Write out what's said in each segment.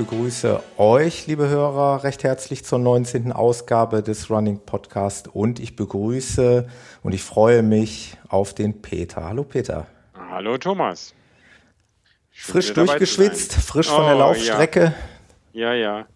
begrüße euch, liebe Hörer, recht herzlich zur 19. Ausgabe des Running Podcast. Und ich begrüße und ich freue mich auf den Peter. Hallo Peter. Hallo Thomas. Schön, frisch durchgeschwitzt, frisch von oh, der Laufstrecke. Ja. ja, ja.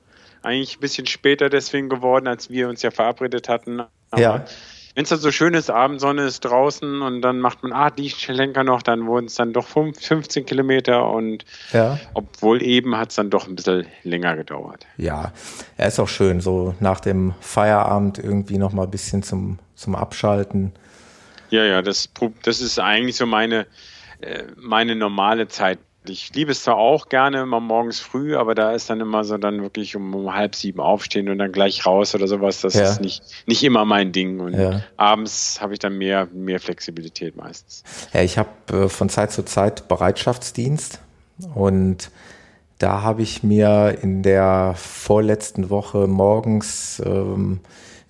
Eigentlich ein bisschen später deswegen geworden, als wir uns ja verabredet hatten. Aber ja wenn es dann so schön ist, Abendsonne ist draußen und dann macht man, ah, die Schlenker noch, dann wurden es dann doch 15 Kilometer und ja. obwohl eben hat es dann doch ein bisschen länger gedauert. Ja, er ist auch schön, so nach dem Feierabend irgendwie noch mal ein bisschen zum, zum Abschalten. Ja, ja, das, das ist eigentlich so meine, äh, meine normale Zeit ich liebe es zwar auch gerne mal morgens früh, aber da ist dann immer so dann wirklich um, um halb sieben aufstehen und dann gleich raus oder sowas. Das ja. ist nicht, nicht immer mein Ding. Und ja. abends habe ich dann mehr, mehr Flexibilität meistens. Ja, ich habe äh, von Zeit zu Zeit Bereitschaftsdienst und da habe ich mir in der vorletzten Woche morgens, ähm,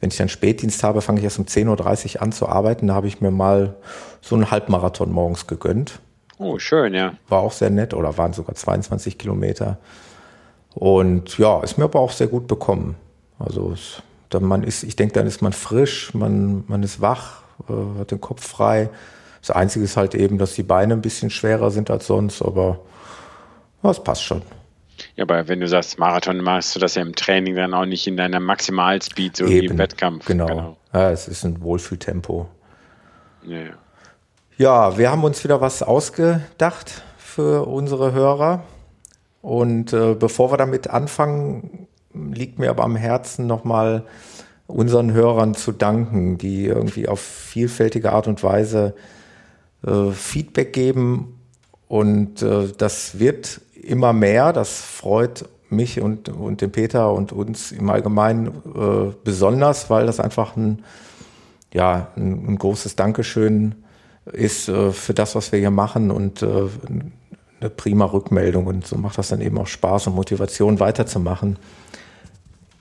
wenn ich dann Spätdienst habe, fange ich erst um 10.30 Uhr an zu arbeiten. Da habe ich mir mal so einen Halbmarathon morgens gegönnt. Oh, schön, ja. War auch sehr nett oder waren sogar 22 Kilometer. Und ja, ist mir aber auch sehr gut bekommen. Also es, dann man ist, ich denke, dann ist man frisch, man, man ist wach, äh, hat den Kopf frei. Das Einzige ist halt eben, dass die Beine ein bisschen schwerer sind als sonst, aber ja, es passt schon. Ja, aber wenn du sagst Marathon, machst du das ja im Training dann auch nicht in deiner Maximalspeed, so eben, wie im Wettkampf. Genau. genau. Ja, es ist ein Wohlfühltempo. Ja, ja. Ja, wir haben uns wieder was ausgedacht für unsere Hörer. Und äh, bevor wir damit anfangen, liegt mir aber am Herzen nochmal unseren Hörern zu danken, die irgendwie auf vielfältige Art und Weise äh, Feedback geben. Und äh, das wird immer mehr. Das freut mich und, und den Peter und uns im Allgemeinen äh, besonders, weil das einfach ein, ja, ein, ein großes Dankeschön ist äh, für das, was wir hier machen und äh, eine prima Rückmeldung und so macht das dann eben auch Spaß und Motivation weiterzumachen.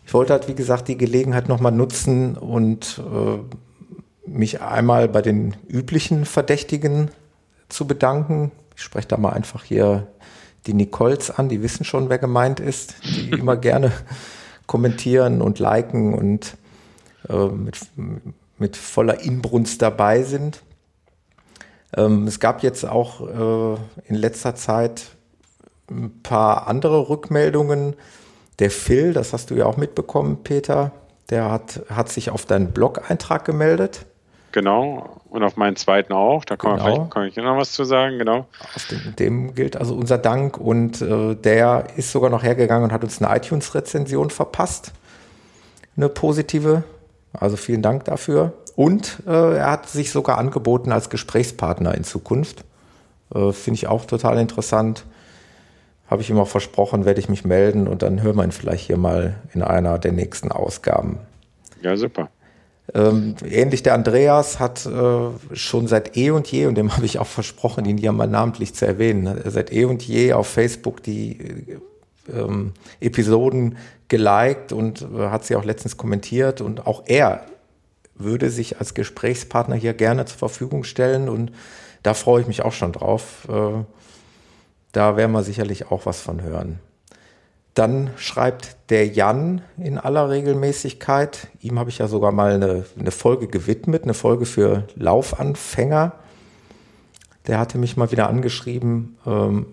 Ich wollte halt, wie gesagt, die Gelegenheit nochmal nutzen und äh, mich einmal bei den üblichen Verdächtigen zu bedanken. Ich spreche da mal einfach hier die Nicoles an, die wissen schon, wer gemeint ist, die immer gerne kommentieren und liken und äh, mit, mit voller Inbrunst dabei sind. Ähm, es gab jetzt auch äh, in letzter Zeit ein paar andere Rückmeldungen. Der Phil, das hast du ja auch mitbekommen, Peter, der hat, hat sich auf deinen Blog-Eintrag gemeldet. Genau, und auf meinen zweiten auch. Da kann, genau. kann ich noch was zu sagen, genau. Auf dem, dem gilt also unser Dank und äh, der ist sogar noch hergegangen und hat uns eine iTunes-Rezension verpasst. Eine positive. Also vielen Dank dafür. Und äh, er hat sich sogar angeboten als Gesprächspartner in Zukunft. Äh, Finde ich auch total interessant. Habe ich ihm auch versprochen, werde ich mich melden und dann hören wir ihn vielleicht hier mal in einer der nächsten Ausgaben. Ja, super. Ähm, ähnlich der Andreas hat äh, schon seit eh und je, und dem habe ich auch versprochen, ihn hier mal namentlich zu erwähnen, seit eh und je auf Facebook die ähm, Episoden geliked und äh, hat sie auch letztens kommentiert. Und auch er würde sich als Gesprächspartner hier gerne zur Verfügung stellen und da freue ich mich auch schon drauf. Äh, da werden wir sicherlich auch was von hören. Dann schreibt der Jan in aller Regelmäßigkeit. Ihm habe ich ja sogar mal eine, eine, Folge gewidmet, eine Folge für Laufanfänger. Der hatte mich mal wieder angeschrieben. Ähm,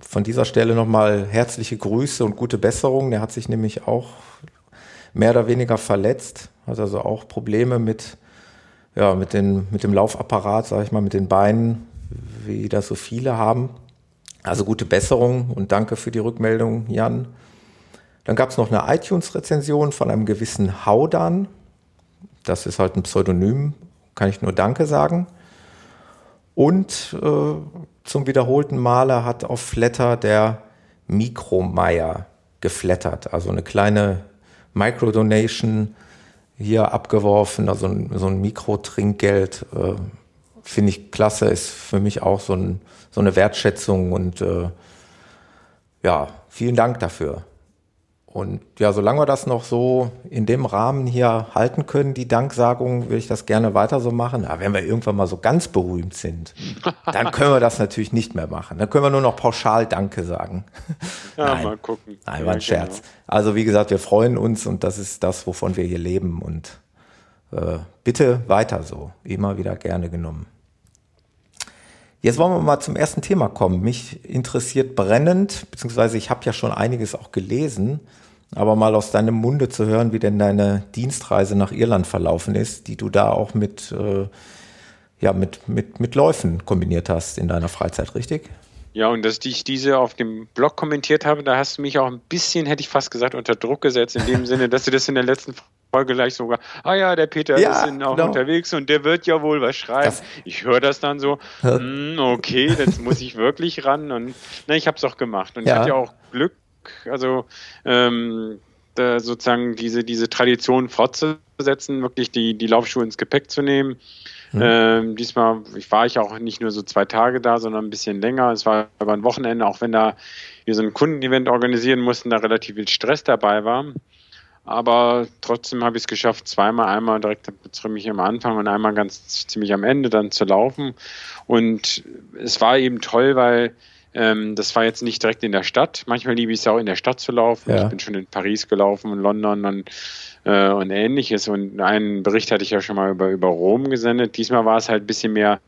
von dieser Stelle nochmal herzliche Grüße und gute Besserung. Der hat sich nämlich auch mehr oder weniger verletzt hat also auch Probleme mit, ja, mit, den, mit dem Laufapparat, sage ich mal, mit den Beinen, wie das so viele haben. Also gute Besserung und danke für die Rückmeldung, Jan. Dann gab es noch eine iTunes-Rezension von einem gewissen Haudan. Das ist halt ein Pseudonym, kann ich nur Danke sagen. Und äh, zum wiederholten Male hat auf Flatter der Mikromeier geflattert, also eine kleine Microdonation hier abgeworfen, also ein, so ein Mikrotrinkgeld. Äh, Finde ich klasse, ist für mich auch so, ein, so eine Wertschätzung und äh, ja, vielen Dank dafür. Und ja, solange wir das noch so in dem Rahmen hier halten können, die Danksagung, will ich das gerne weiter so machen. Aber wenn wir irgendwann mal so ganz berühmt sind, dann können wir das natürlich nicht mehr machen. Dann können wir nur noch pauschal Danke sagen. Ja, Nein. mal gucken. Nein, war ein ja, Scherz. Genau. Also wie gesagt, wir freuen uns und das ist das, wovon wir hier leben. Und äh, bitte weiter so. Immer wieder gerne genommen. Jetzt wollen wir mal zum ersten Thema kommen. Mich interessiert brennend, beziehungsweise ich habe ja schon einiges auch gelesen aber mal aus deinem Munde zu hören, wie denn deine Dienstreise nach Irland verlaufen ist, die du da auch mit, äh, ja, mit, mit, mit Läufen kombiniert hast in deiner Freizeit, richtig? Ja, und dass ich diese auf dem Blog kommentiert habe, da hast du mich auch ein bisschen, hätte ich fast gesagt, unter Druck gesetzt, in dem Sinne, dass du das in der letzten Folge gleich sogar, ah ja, der Peter ja, ist auch genau. unterwegs und der wird ja wohl was schreiben. Das, ich höre das dann so, hm, okay, jetzt muss ich wirklich ran und na, ich habe es auch gemacht und ja. ich hatte ja auch Glück, also ähm, sozusagen diese, diese Tradition fortzusetzen, wirklich die, die Laufschuhe ins Gepäck zu nehmen. Mhm. Ähm, diesmal ich war ich auch nicht nur so zwei Tage da, sondern ein bisschen länger. Es war aber ein Wochenende, auch wenn da wir so ein Kundenevent organisieren mussten, da relativ viel Stress dabei war. Aber trotzdem habe ich es geschafft, zweimal, einmal direkt ziemlich am Anfang und einmal ganz ziemlich am Ende dann zu laufen. Und es war eben toll, weil ähm, das war jetzt nicht direkt in der Stadt. Manchmal liebe ich es auch in der Stadt zu laufen. Ja. Ich bin schon in Paris gelaufen, in London und, äh, und ähnliches. Und einen Bericht hatte ich ja schon mal über, über Rom gesendet. Diesmal war es halt ein bisschen mehr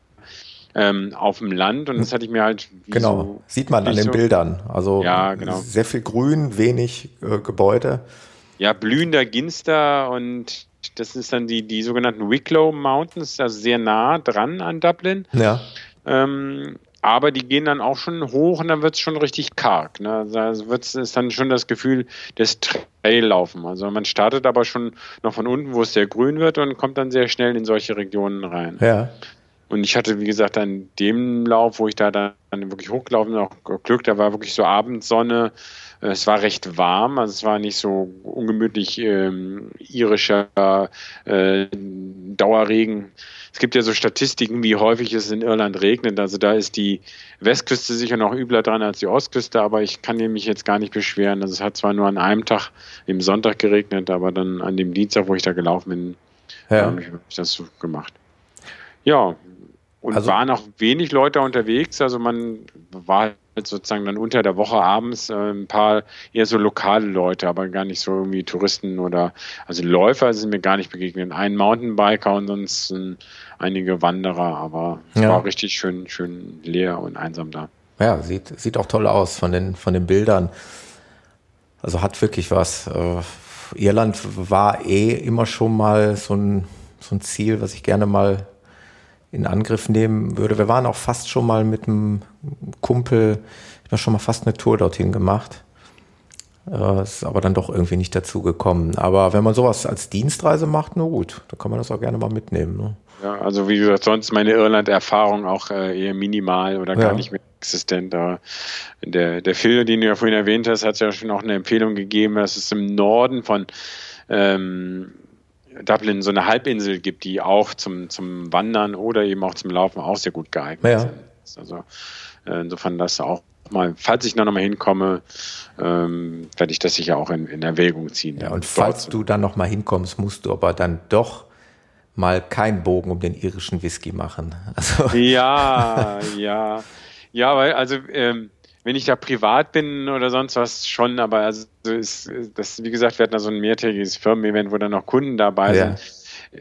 ähm, auf dem Land und das hatte ich mir halt. Genau, so, sieht man an den so, Bildern. Also ja, genau. sehr viel Grün, wenig äh, Gebäude. Ja, blühender Ginster und das ist dann die, die sogenannten Wicklow Mountains, also sehr nah dran an Dublin. Ja. Ähm, aber die gehen dann auch schon hoch und dann wird es schon richtig karg. Ne? Da wird es dann schon das Gefühl des Traillaufen. Also man startet aber schon noch von unten, wo es sehr grün wird und kommt dann sehr schnell in solche Regionen rein. Ja. Und ich hatte, wie gesagt, an dem Lauf, wo ich da dann wirklich hochgelaufen auch Glück, da war wirklich so Abendsonne. Es war recht warm, also es war nicht so ungemütlich ähm, irischer äh, Dauerregen es gibt ja so Statistiken, wie häufig es in Irland regnet. Also da ist die Westküste sicher noch übler dran als die Ostküste, aber ich kann mich jetzt gar nicht beschweren. Also es hat zwar nur an einem Tag, im Sonntag geregnet, aber dann an dem Dienstag, wo ich da gelaufen bin, ja. habe ich das so gemacht. Ja, und also, waren auch wenig Leute unterwegs. Also man war halt sozusagen dann unter der Woche abends äh, ein paar eher so lokale Leute, aber gar nicht so irgendwie Touristen oder also Läufer sind mir gar nicht begegnet. Ein Mountainbiker und sonst äh, einige Wanderer, aber es ja. war richtig schön, schön leer und einsam da. Ja, sieht, sieht auch toll aus von den, von den Bildern. Also hat wirklich was. Äh, Irland war eh immer schon mal so ein, so ein Ziel, was ich gerne mal in Angriff nehmen würde. Wir waren auch fast schon mal mit einem Kumpel, ich habe schon mal fast eine Tour dorthin gemacht. Äh, ist aber dann doch irgendwie nicht dazu gekommen. Aber wenn man sowas als Dienstreise macht, na gut, dann kann man das auch gerne mal mitnehmen. Ne? Ja, also wie gesagt, sonst meine Irland-Erfahrung auch äh, eher minimal oder gar ja. nicht mehr existent. Aber der, der Phil, den du ja vorhin erwähnt hast, hat ja schon auch eine Empfehlung gegeben, dass es im Norden von ähm, Dublin so eine Halbinsel gibt, die auch zum, zum Wandern oder eben auch zum Laufen auch sehr gut geeignet ja. sind. Also äh, insofern das auch mal, falls ich noch mal hinkomme, ähm, werde ich das sicher auch in, in Erwägung ziehen. Ja, und falls du dann noch mal hinkommst, musst du aber dann doch mal keinen Bogen um den irischen Whisky machen. Also. Ja, ja. Ja, weil, also ähm, wenn ich da privat bin oder sonst was schon, aber also ist das, wie gesagt, wir hatten da so ein mehrtägiges Firmen-Event, wo dann noch Kunden dabei ja. sind.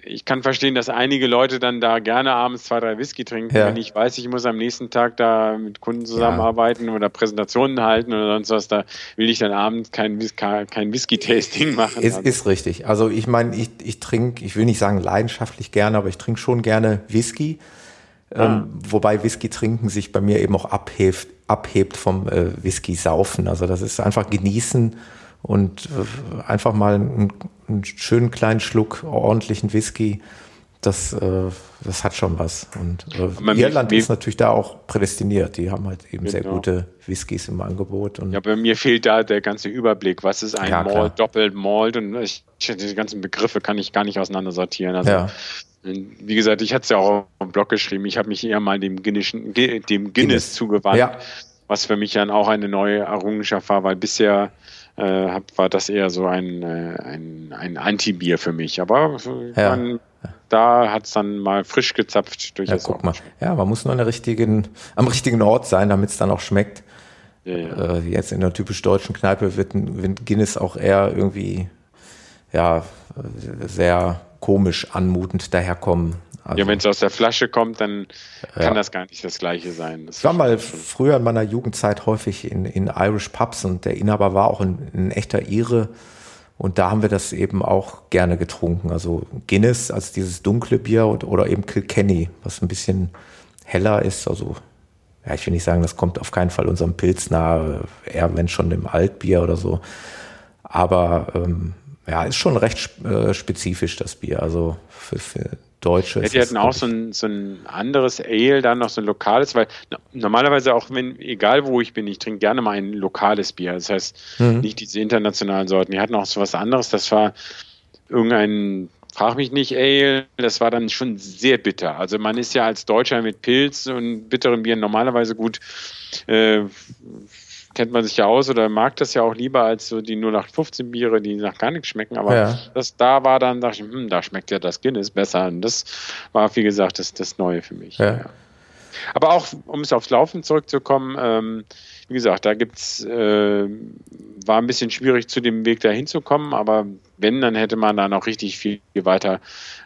Ich kann verstehen, dass einige Leute dann da gerne abends zwei, drei Whisky trinken. Ja. Wenn ich weiß, ich muss am nächsten Tag da mit Kunden zusammenarbeiten ja. oder Präsentationen halten oder sonst was, da will ich dann abends kein, kein Whisky-Tasting machen. Ist, also. ist richtig. Also ich meine, ich, ich trinke, ich will nicht sagen leidenschaftlich gerne, aber ich trinke schon gerne Whisky. Ähm, ah. wobei Whisky trinken sich bei mir eben auch abhebt, abhebt vom äh, Whisky saufen. Also das ist einfach genießen und äh, einfach mal einen, einen, schönen kleinen Schluck ordentlichen Whisky. das, äh, das hat schon was. Und äh, Irland ist natürlich da auch prädestiniert. Die haben halt eben genau. sehr gute Whiskys im Angebot. Und ja, bei mir fehlt da der ganze Überblick. Was ist ein ja, Malt, Doppelt, Malt und ich, diese ganzen Begriffe kann ich gar nicht auseinandersortieren. Also, ja. Wie gesagt, ich hatte es ja auch im Blog geschrieben. Ich habe mich eher mal dem, Guinness, dem Guinness, Guinness. zugewandt, ja. was für mich dann auch eine neue Errungenschaft war, weil bisher äh, war das eher so ein, äh, ein, ein Anti-Bier für mich. Aber ja. man, da hat es dann mal frisch gezapft durch ja, guck mal. Ja, man muss nur an der richtigen, am richtigen Ort sein, damit es dann auch schmeckt. Ja, ja. Äh, jetzt in der typisch deutschen Kneipe wird, wird Guinness auch eher irgendwie ja, sehr komisch anmutend daherkommen. Also, ja, wenn es aus der Flasche kommt, dann kann ja. das gar nicht das gleiche sein. Das ich war mal früher in meiner Jugendzeit häufig in, in Irish Pubs und der Inhaber war auch ein, ein echter Ire. Und da haben wir das eben auch gerne getrunken. Also Guinness als dieses dunkle Bier und, oder eben Kilkenny, was ein bisschen heller ist. Also, ja, ich will nicht sagen, das kommt auf keinen Fall unserem Pilz nahe, eher wenn schon dem Altbier oder so. Aber ähm, ja, ist schon recht äh, spezifisch, das Bier. Also für, für Deutsche. Ja, die hatten auch so ein, so ein anderes Ale, dann noch so ein lokales, weil normalerweise auch wenn, egal wo ich bin, ich trinke gerne mal ein lokales Bier. Das heißt, mhm. nicht diese internationalen Sorten. Die hatten auch so was anderes, das war irgendein, frag mich nicht, Ale, das war dann schon sehr bitter. Also man ist ja als Deutscher mit Pilz und bitteren Bieren normalerweise gut äh, kennt man sich ja aus oder mag das ja auch lieber als so die 0815 Biere, die nach gar nichts schmecken. Aber ja. das da war dann, dachte ich, hm, da schmeckt ja das Guinness besser. Und das war, wie gesagt, das, das Neue für mich. Ja. Aber auch, um es aufs Laufen zurückzukommen, ähm, wie gesagt, da gibt's, äh, war ein bisschen schwierig zu dem Weg dahin zu kommen, aber wenn, dann hätte man da noch richtig viel weiter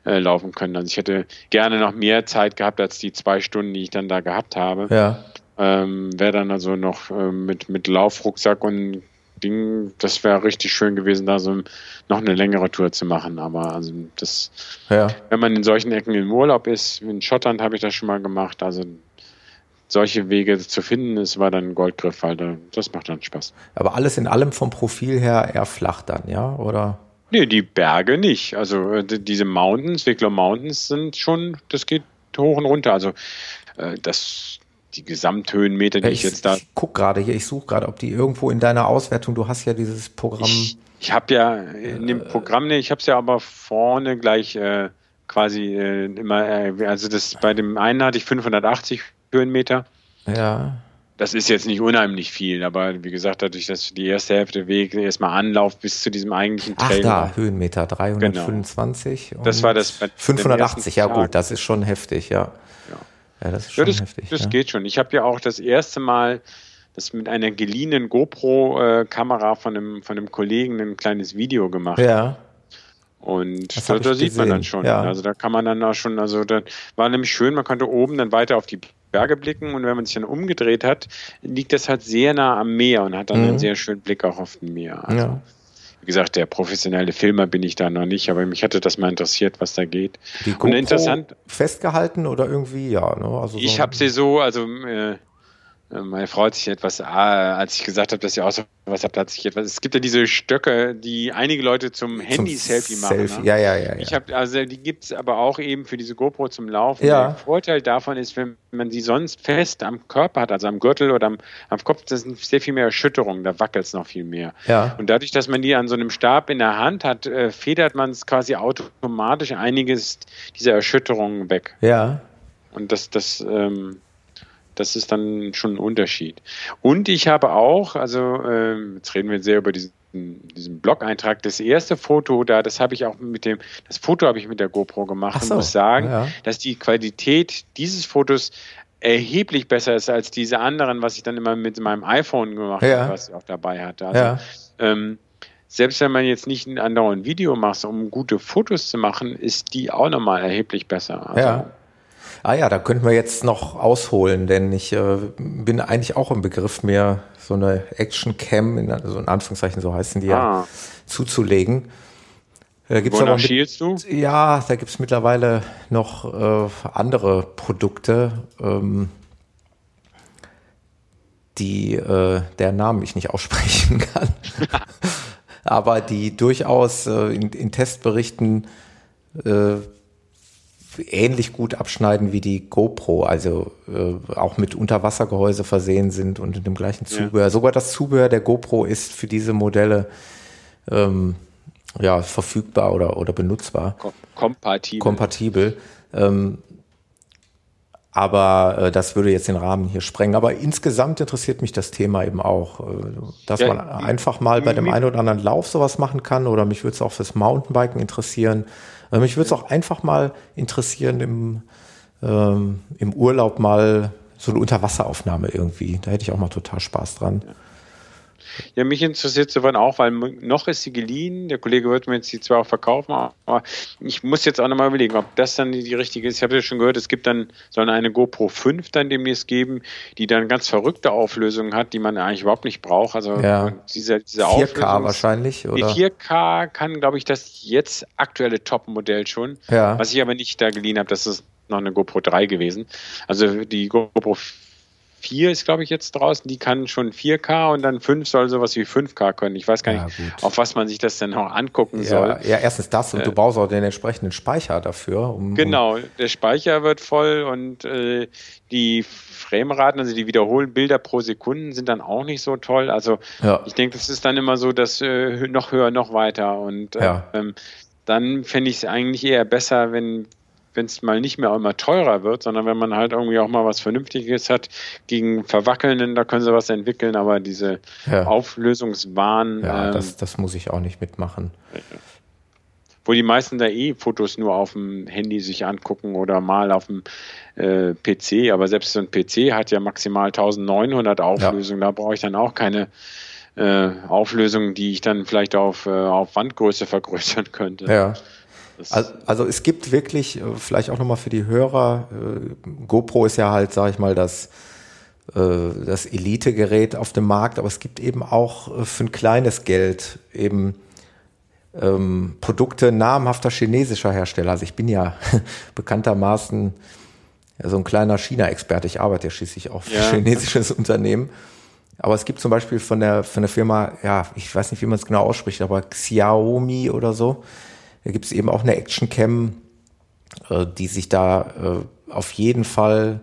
äh, laufen können. Also ich hätte gerne noch mehr Zeit gehabt als die zwei Stunden, die ich dann da gehabt habe. Ja. Ähm, wäre dann also noch äh, mit, mit Laufrucksack und Ding, das wäre richtig schön gewesen, da so noch eine längere Tour zu machen. Aber also das, ja. wenn man in solchen Ecken im Urlaub ist, in Schottland habe ich das schon mal gemacht, also solche Wege zu finden, es war dann ein Goldgriff, weil das macht dann Spaß. Aber alles in allem vom Profil her eher flach dann, ja? Oder? Nee, die Berge nicht. Also äh, diese Mountains, Wicklow Mountains sind schon, das geht hoch und runter. Also äh, das die Gesamthöhenmeter, die ich, ich, jetzt da. Ich guck gerade hier, ich suche gerade, ob die irgendwo in deiner Auswertung, du hast ja dieses Programm. Ich, ich habe ja in dem Programm, ne, ich habe es ja aber vorne gleich äh, quasi äh, immer, äh, also das bei dem einen hatte ich 580 Höhenmeter. Ja. Das ist jetzt nicht unheimlich viel, aber wie gesagt, dadurch, dass die erste Hälfte Weg erstmal Anlauf bis zu diesem eigentlichen Trail. Ach da, Höhenmeter 325. Genau. Das war das. 580, ja gut, das ist schon heftig, ja. Ja, das ist schon ja, das, heftig. Das ja. geht schon. Ich habe ja auch das erste Mal das mit einer geliehenen GoPro-Kamera von einem, von einem Kollegen ein kleines Video gemacht. Ja. Und da, da sieht man dann schon. Ja. Also da kann man dann auch schon, also da war nämlich schön, man konnte oben dann weiter auf die Berge blicken und wenn man sich dann umgedreht hat, liegt das halt sehr nah am Meer und hat dann mhm. einen sehr schönen Blick auch auf den Meer. Also, ja. Wie gesagt, der professionelle Filmer bin ich da noch nicht, aber mich hatte das mal interessiert, was da geht. Die GoPro und interessant festgehalten oder irgendwie ja. Ne? Also ich so habe sie so, also äh, meine Frau hat sich etwas, ah, als ich gesagt habe, dass sie auch so was habt, hat sich etwas. Es gibt ja diese Stöcke, die einige Leute zum Handy-Selfie machen. Selfie. Ne? Ja, ja, ja, ja. Ich habe, also die gibt es aber auch eben für diese GoPro zum Laufen. Ja. Der Vorteil davon ist, wenn man sie sonst fest am Körper hat, also am Gürtel oder am, am Kopf, das sind sehr viel mehr Erschütterungen, da wackelt es noch viel mehr. Ja. Und dadurch, dass man die an so einem Stab in der Hand hat, äh, federt man es quasi automatisch einiges dieser Erschütterungen weg. Ja. Und das, das, ähm, das ist dann schon ein Unterschied. Und ich habe auch, also äh, jetzt reden wir sehr über diesen, diesen Blog-Eintrag, das erste Foto da, das habe ich auch mit dem, das Foto habe ich mit der GoPro gemacht so, und muss sagen, ja. dass die Qualität dieses Fotos erheblich besser ist als diese anderen, was ich dann immer mit meinem iPhone gemacht ja. habe, was ich auch dabei hatte. Also, ja. ähm, selbst wenn man jetzt nicht ein andauernd Video macht, um gute Fotos zu machen, ist die auch nochmal erheblich besser. Also, ja. Ah ja, da könnten wir jetzt noch ausholen, denn ich äh, bin eigentlich auch im Begriff, mir so eine Action Cam, in, also in Anführungszeichen so heißen die ah. ja, zuzulegen. Da gibt's Wonach aber mit, du? Ja, da gibt's mittlerweile noch äh, andere Produkte, ähm, die äh, der Namen ich nicht aussprechen kann. aber die durchaus äh, in, in Testberichten äh, ähnlich gut abschneiden wie die GoPro, also äh, auch mit Unterwassergehäuse versehen sind und in dem gleichen Zubehör. Ja. Sogar das Zubehör der GoPro ist für diese Modelle ähm, ja, verfügbar oder, oder benutzbar. kompatibel. Kompatibel. Ähm, aber äh, das würde jetzt den Rahmen hier sprengen. Aber insgesamt interessiert mich das Thema eben auch, äh, dass ja, man einfach mal bei dem einen oder anderen Lauf sowas machen kann oder mich würde es auch fürs Mountainbiken interessieren. Äh, mich würde es auch einfach mal interessieren im, ähm, im Urlaub mal so eine Unterwasseraufnahme irgendwie. Da hätte ich auch mal total Spaß dran. Ja. Ja, mich interessiert soweit auch, weil noch ist sie geliehen. Der Kollege wird mir jetzt die zwar auch verkaufen, aber ich muss jetzt auch nochmal überlegen, ob das dann die richtige ist. Ich habe ja schon gehört, es gibt dann, soll eine GoPro 5 dann demnächst geben, die dann ganz verrückte Auflösungen hat, die man eigentlich überhaupt nicht braucht. Also ja. diese, diese 4K Auflösungs wahrscheinlich, oder? Die 4K kann, glaube ich, das jetzt aktuelle Top-Modell schon. Ja. Was ich aber nicht da geliehen habe, das ist noch eine GoPro 3 gewesen. Also die GoPro 4 ist, glaube ich, jetzt draußen. Die kann schon 4K und dann 5 soll sowas wie 5K können. Ich weiß gar nicht, ja, auf was man sich das denn noch angucken ja, soll. Ja, erstens das und äh, du brauchst auch den entsprechenden Speicher dafür. Um, genau, der Speicher wird voll und äh, die Frameraten, also die wiederholen Bilder pro Sekunde sind dann auch nicht so toll. Also ja. ich denke, das ist dann immer so, dass äh, noch höher, noch weiter und äh, ähm, dann fände ich es eigentlich eher besser, wenn wenn es mal nicht mehr immer teurer wird, sondern wenn man halt irgendwie auch mal was Vernünftiges hat gegen Verwackelnden, da können sie was entwickeln, aber diese ja. Auflösungswahn. Ja, ähm, das, das muss ich auch nicht mitmachen. Wo die meisten da eh Fotos nur auf dem Handy sich angucken oder mal auf dem äh, PC, aber selbst so ein PC hat ja maximal 1900 Auflösungen, ja. da brauche ich dann auch keine äh, Auflösung, die ich dann vielleicht auf, äh, auf Wandgröße vergrößern könnte. Ja. Also, also, es gibt wirklich, äh, vielleicht auch nochmal für die Hörer, äh, GoPro ist ja halt, sag ich mal, das, äh, das Elite-Gerät auf dem Markt, aber es gibt eben auch für ein kleines Geld eben ähm, Produkte namhafter chinesischer Hersteller. Also ich bin ja bekanntermaßen so ein kleiner China-Experte. Ich arbeite ja schließlich auch für ja. ein chinesisches Unternehmen. Aber es gibt zum Beispiel von der, von der Firma, ja, ich weiß nicht, wie man es genau ausspricht, aber Xiaomi oder so. Da gibt es eben auch eine Action-Cam, äh, die sich da äh, auf jeden Fall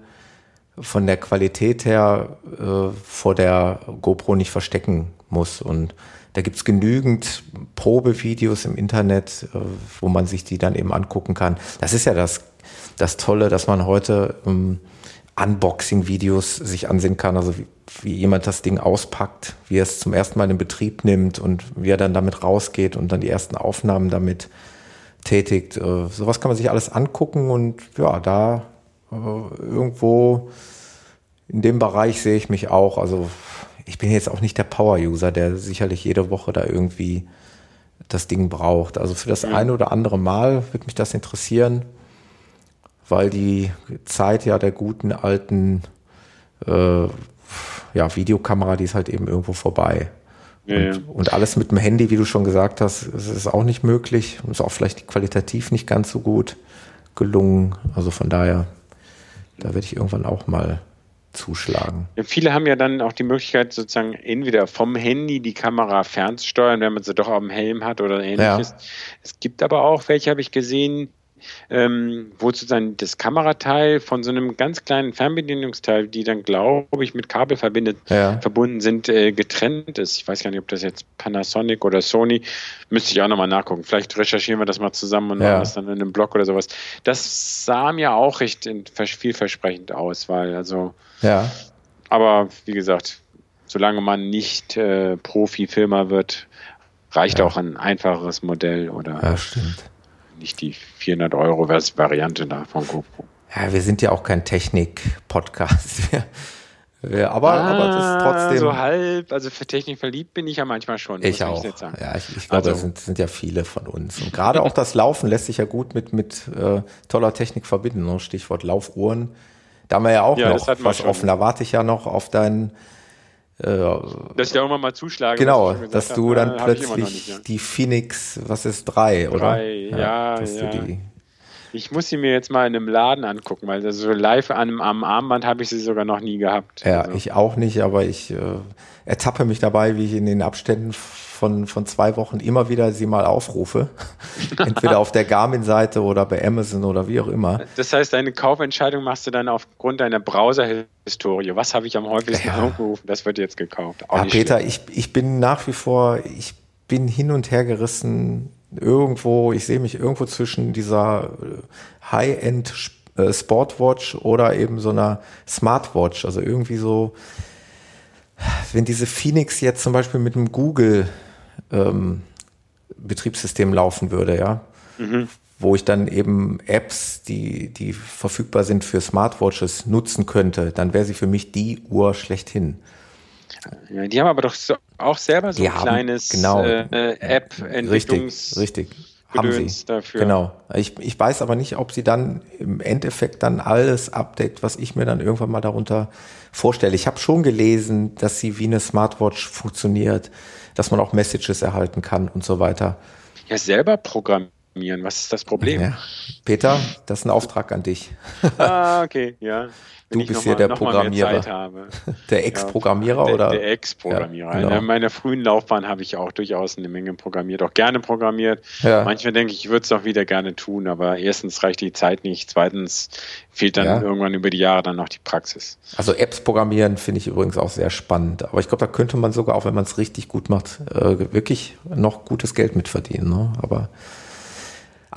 von der Qualität her äh, vor der GoPro nicht verstecken muss. Und da gibt es genügend Probevideos im Internet, äh, wo man sich die dann eben angucken kann. Das ist ja das, das Tolle, dass man heute ähm, Unboxing-Videos sich ansehen kann, also wie, wie jemand das Ding auspackt, wie er es zum ersten Mal in Betrieb nimmt und wie er dann damit rausgeht und dann die ersten Aufnahmen damit tätigt. Äh, sowas kann man sich alles angucken und ja, da äh, irgendwo in dem Bereich sehe ich mich auch. Also ich bin jetzt auch nicht der Power-User, der sicherlich jede Woche da irgendwie das Ding braucht. Also für das eine oder andere Mal wird mich das interessieren weil die Zeit ja der guten alten äh, ja, Videokamera, die ist halt eben irgendwo vorbei. Ja, und, ja. und, alles mit dem Handy, wie du schon gesagt hast, ist auch nicht möglich und ist auch vielleicht qualitativ nicht ganz so gut gelungen. Also von daher, da werde ich irgendwann auch mal zuschlagen. Ja, viele haben ja dann auch die Möglichkeit, sozusagen entweder vom Handy die Kamera fernzusteuern, wenn man sie doch auf dem Helm hat oder ähnliches. Es gibt aber auch welche, habe ich gesehen, ähm, wo sozusagen das Kamerateil von so einem ganz kleinen Fernbedienungsteil, die dann, glaube ich, mit Kabel verbindet, ja. verbunden sind, äh, getrennt ist. Ich weiß gar nicht, ob das jetzt Panasonic oder Sony, müsste ich auch nochmal nachgucken. Vielleicht recherchieren wir das mal zusammen und ja. machen das dann in einem Blog oder sowas. Das sah mir auch recht vielversprechend aus, weil also ja. Aber wie gesagt, solange man nicht äh, Profi-Filmer wird, reicht ja. auch ein einfacheres Modell oder. Ja, stimmt nicht die 400 Euro Variante da von GoPro. Ja, wir sind ja auch kein Technik-Podcast. Ja, aber, ah, aber das ist trotzdem. So halb, also für Technik verliebt bin ich ja manchmal schon. Ich auch. Ich ja, ich, ich glaube, also, das sind, sind, ja viele von uns. Und gerade auch das Laufen lässt sich ja gut mit, mit äh, toller Technik verbinden. Ne? Stichwort Laufuhren. Da haben wir ja auch ja, noch was offen. Da warte ich ja noch auf deinen dass ich da irgendwann mal zuschlage. Genau, dass du dann äh, plötzlich nicht, ja. die Phoenix, was ist, drei, oder? Drei, ja, ja. ja. Ich muss sie mir jetzt mal in einem Laden angucken, weil so live an, am Armband habe ich sie sogar noch nie gehabt. Ja, also. ich auch nicht, aber ich äh, ertappe mich dabei, wie ich in den Abständen von, von zwei Wochen immer wieder sie mal aufrufe. Entweder auf der Garmin-Seite oder bei Amazon oder wie auch immer. Das heißt, deine Kaufentscheidung machst du dann aufgrund deiner Browser-Historie. Was habe ich am häufigsten ja. aufgerufen? Das wird jetzt gekauft. Auch ja, Peter, ich, ich bin nach wie vor, ich bin hin und her gerissen irgendwo, ich sehe mich irgendwo zwischen dieser äh, High-End äh, Sportwatch oder eben so einer Smartwatch. Also irgendwie so, wenn diese Phoenix jetzt zum Beispiel mit einem Google ähm, Betriebssystem laufen würde, ja, mhm. wo ich dann eben Apps, die, die verfügbar sind für Smartwatches, nutzen könnte, dann wäre sie für mich die Uhr schlechthin. Ja, die haben aber doch so, auch selber so die ein haben, kleines genau, äh, App-Entwicklungs... Richtig, richtig. Haben sie. Dafür. Genau. Ich, ich weiß aber nicht, ob sie dann im Endeffekt dann alles update, was ich mir dann irgendwann mal darunter vorstelle. Ich habe schon gelesen, dass sie wie eine Smartwatch funktioniert, dass man auch Messages erhalten kann und so weiter. Ja, selber programmieren. Was ist das Problem? Ja. Peter, das ist ein Auftrag an dich. Ah, okay, ja. Du bist hier der Programmierer. Der Ex-Programmierer ja, oder? Der, der Ex-Programmierer. Ja, genau. In meiner frühen Laufbahn habe ich auch durchaus eine Menge programmiert, auch gerne programmiert. Ja. Manchmal denke ich, ich würde es auch wieder gerne tun, aber erstens reicht die Zeit nicht, zweitens fehlt dann irgendwann über die Jahre dann noch die Praxis. Also Apps programmieren finde ich übrigens auch sehr spannend, aber ich glaube, da könnte man sogar, auch wenn man es richtig gut macht, äh, wirklich noch gutes Geld mitverdienen. Ne? Aber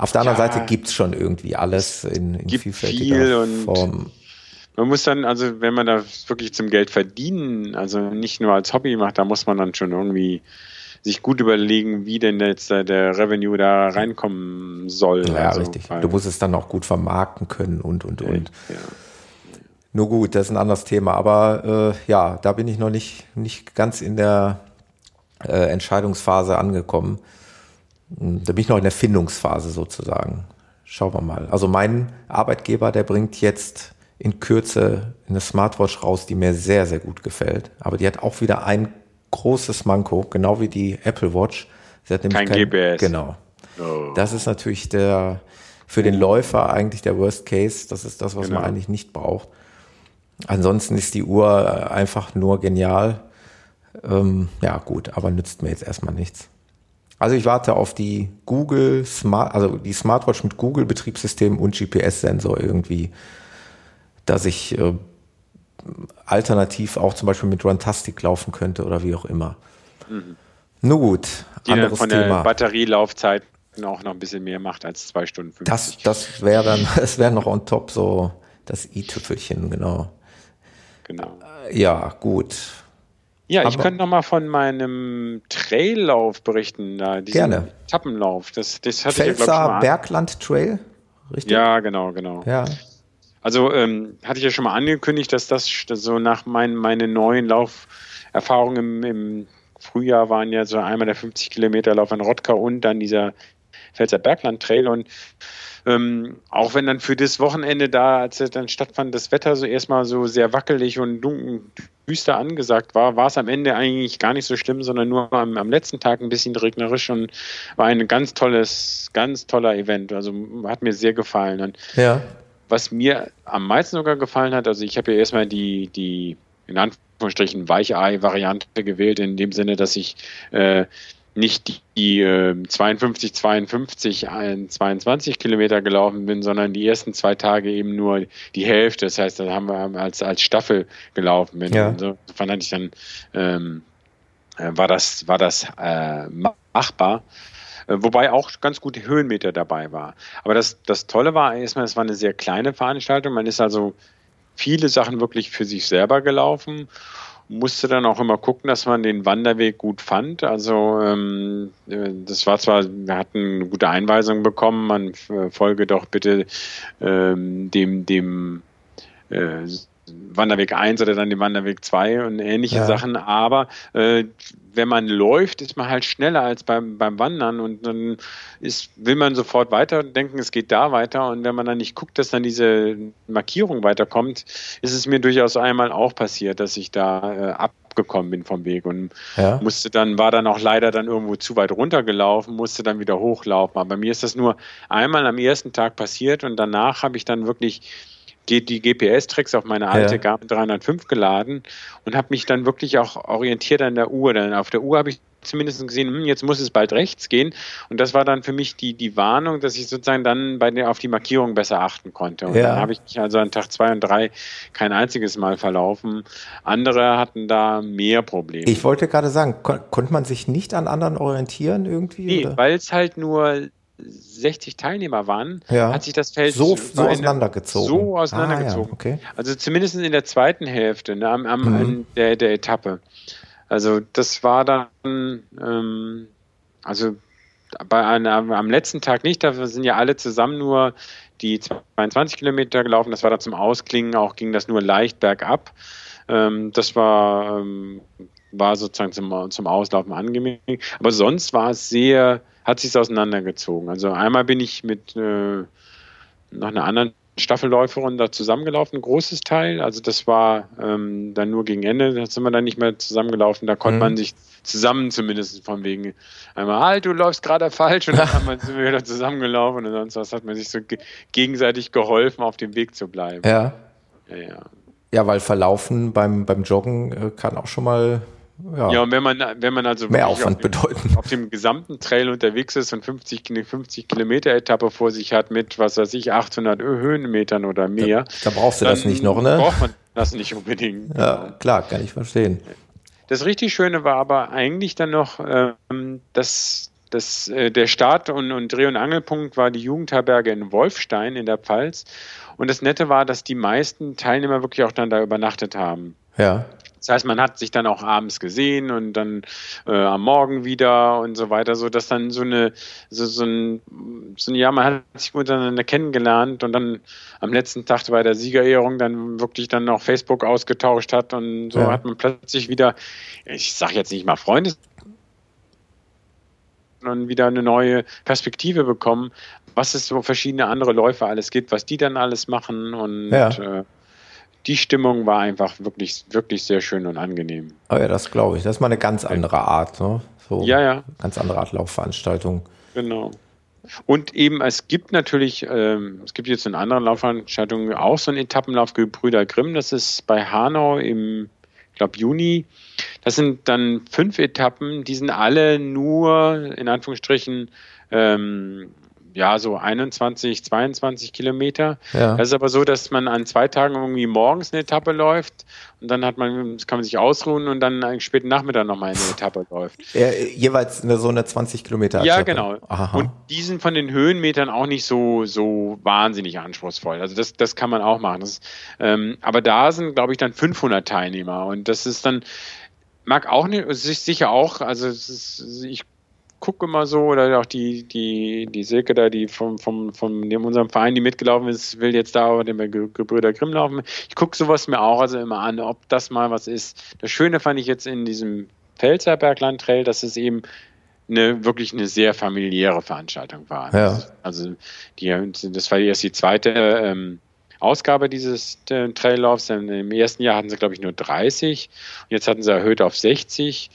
auf der anderen Seite gibt es schon irgendwie alles in, in vielfältiger viel Form man muss dann, also wenn man da wirklich zum Geld verdienen, also nicht nur als Hobby macht, da muss man dann schon irgendwie sich gut überlegen, wie denn jetzt der Revenue da reinkommen soll. Ja, also, richtig. Du musst es dann auch gut vermarkten können und, und, und. Ja. Nur gut, das ist ein anderes Thema. Aber äh, ja, da bin ich noch nicht, nicht ganz in der äh, Entscheidungsphase angekommen. Da bin ich noch in der Findungsphase sozusagen. Schauen wir mal. Also mein Arbeitgeber, der bringt jetzt in Kürze eine Smartwatch raus, die mir sehr, sehr gut gefällt. Aber die hat auch wieder ein großes Manko, genau wie die Apple Watch. Sie hat nämlich kein, kein GPS. Genau. Oh. Das ist natürlich der für den Läufer eigentlich der Worst Case. Das ist das, was genau. man eigentlich nicht braucht. Ansonsten ist die Uhr einfach nur genial. Ähm, ja, gut, aber nützt mir jetzt erstmal nichts. Also ich warte auf die Google Smart, also die Smartwatch mit Google Betriebssystem und GPS-Sensor irgendwie dass ich äh, alternativ auch zum Beispiel mit Runtastic laufen könnte oder wie auch immer. Mhm. Nur gut, Die anderes von Thema. der Batterielaufzeit auch noch ein bisschen mehr macht als zwei Stunden 50. Das, das wäre dann, es wäre noch on top so das i-Tüpfelchen, genau. Genau. Äh, ja, gut. Ja, ich könnte noch mal von meinem Traillauf berichten, da Gerne. Tappenlauf. Das, das hatte Pfälzer ich ja, ich, Bergland Trail, richtig? Ja, genau, genau. Ja. Also ähm, hatte ich ja schon mal angekündigt, dass das so nach meinen meine neuen Lauferfahrungen im, im Frühjahr waren ja so einmal der 50 Kilometer Lauf an Rotka und dann dieser Pfälzer Bergland Trail und ähm, auch wenn dann für das Wochenende da, als es dann stattfand, das Wetter so erstmal so sehr wackelig und dunkel, düster angesagt war, war es am Ende eigentlich gar nicht so schlimm, sondern nur am, am letzten Tag ein bisschen regnerisch und war ein ganz tolles, ganz toller Event. Also hat mir sehr gefallen. Und ja was mir am meisten sogar gefallen hat, also ich habe ja erstmal die, die in Anführungsstrichen Weichei-Variante gewählt, in dem Sinne, dass ich äh, nicht die, die äh, 52, 52, 22 Kilometer gelaufen bin, sondern die ersten zwei Tage eben nur die Hälfte. Das heißt, da haben wir als, als Staffel gelaufen bin. Ja. so fand ich dann, ähm, äh, war das, war das äh, machbar. Äh, wobei auch ganz gute Höhenmeter dabei war. Aber das, das Tolle war erstmal, es war eine sehr kleine Veranstaltung. Man ist also viele Sachen wirklich für sich selber gelaufen musste dann auch immer gucken, dass man den Wanderweg gut fand. Also ähm, äh, das war zwar, wir hatten eine gute Einweisung bekommen, man folge doch bitte ähm, dem, dem äh, Wanderweg 1 oder dann den Wanderweg 2 und ähnliche ja. Sachen. Aber äh, wenn man läuft, ist man halt schneller als beim, beim Wandern und dann ist, will man sofort weiter denken, es geht da weiter. Und wenn man dann nicht guckt, dass dann diese Markierung weiterkommt, ist es mir durchaus einmal auch passiert, dass ich da äh, abgekommen bin vom Weg und ja. musste dann, war dann auch leider dann irgendwo zu weit runtergelaufen, musste dann wieder hochlaufen. Aber bei mir ist das nur einmal am ersten Tag passiert und danach habe ich dann wirklich die GPS-Tracks auf meine alte ja. Garmin 305 geladen und habe mich dann wirklich auch orientiert an der Uhr. Dann auf der Uhr habe ich zumindest gesehen, hm, jetzt muss es bald rechts gehen. Und das war dann für mich die, die Warnung, dass ich sozusagen dann bei der, auf die Markierung besser achten konnte. Und ja. dann habe ich mich also an Tag zwei und drei kein einziges Mal verlaufen. Andere hatten da mehr Probleme. Ich wollte gerade sagen, kon konnte man sich nicht an anderen orientieren irgendwie? Nee, weil es halt nur 60 Teilnehmer waren, ja. hat sich das Feld so, so auseinandergezogen. So auseinandergezogen. Ah, ja. okay. Also zumindest in der zweiten Hälfte ne, am, am mhm. der, der Etappe. Also das war dann, ähm, also bei einem, am letzten Tag nicht, da sind ja alle zusammen nur die 22 Kilometer gelaufen. Das war dann zum Ausklingen, auch ging das nur leicht bergab. Ähm, das war, ähm, war sozusagen zum, zum Auslaufen angenehm. Aber sonst war es sehr hat sich auseinandergezogen. Also einmal bin ich mit äh, noch einer anderen Staffelläuferin da zusammengelaufen, ein großes Teil. Also das war ähm, dann nur gegen Ende, da sind wir dann nicht mehr zusammengelaufen. Da konnte mhm. man sich zusammen zumindest von wegen einmal, halt, du läufst gerade falsch und dann haben wir, sind wir wieder zusammengelaufen und sonst was hat man sich so gegenseitig geholfen, auf dem Weg zu bleiben. Ja. Ja, ja. ja weil Verlaufen beim, beim Joggen äh, kann auch schon mal ja, ja und wenn man, wenn man also mehr Aufwand auf dem, bedeuten. auf dem gesamten Trail unterwegs ist und 50, 50 Kilometer Etappe vor sich hat mit, was weiß ich, 800 Höhenmetern oder mehr. Da, da brauchst du das nicht noch, ne? braucht man das nicht unbedingt. Ja, klar, kann ich verstehen. Das richtig Schöne war aber eigentlich dann noch, ähm, dass das, äh, der Start und, und Dreh- und Angelpunkt war die Jugendherberge in Wolfstein in der Pfalz. Und das Nette war, dass die meisten Teilnehmer wirklich auch dann da übernachtet haben. Ja. Das heißt, man hat sich dann auch abends gesehen und dann äh, am Morgen wieder und so weiter, so dass dann so eine, so, so ein, so ein, ja, man hat sich miteinander kennengelernt und dann am letzten Tag bei der Siegerehrung dann wirklich dann auch Facebook ausgetauscht hat und so ja. hat man plötzlich wieder, ich sage jetzt nicht mal Freunde, und wieder eine neue Perspektive bekommen, was es so verschiedene andere Läufer alles gibt, was die dann alles machen und ja. äh, die Stimmung war einfach wirklich, wirklich sehr schön und angenehm. Oh ja, das glaube ich. Das ist mal eine ganz andere Art, ne? So ja, ja. Ganz andere Art Laufveranstaltung. Genau. Und eben, es gibt natürlich, ähm, es gibt jetzt in anderen Laufveranstaltungen auch so einen Etappenlauf Gebrüder Grimm. Das ist bei Hanau im, ich glaube, Juni. Das sind dann fünf Etappen, die sind alle nur in Anführungsstrichen ähm, ja, so 21, 22 Kilometer. Ja. Das ist aber so, dass man an zwei Tagen irgendwie morgens eine Etappe läuft und dann hat man, kann man sich ausruhen und dann einen späten Nachmittag nochmal eine Etappe läuft. Ja, jeweils eine, so eine 20 Kilometer. Ja, genau. Aha. Und die sind von den Höhenmetern auch nicht so, so wahnsinnig anspruchsvoll. Also das, das kann man auch machen. Das, ähm, aber da sind, glaube ich, dann 500 Teilnehmer und das ist dann, mag auch nicht, sicher auch, also ist, ich gucke immer so, oder auch die, die, die Silke da, die vom, vom, von unserem Verein, die mitgelaufen ist, will jetzt da aber den Gebrüder Grimm laufen. Ich gucke sowas mir auch also immer an, ob das mal was ist. Das Schöne fand ich jetzt in diesem Pfälzer Bergland Trail, dass es eben eine wirklich eine sehr familiäre Veranstaltung war. Ja. Also die, das war erst die zweite ähm, Ausgabe dieses äh, Traillaufs. Im ersten Jahr hatten sie, glaube ich, nur 30 und jetzt hatten sie erhöht auf 60.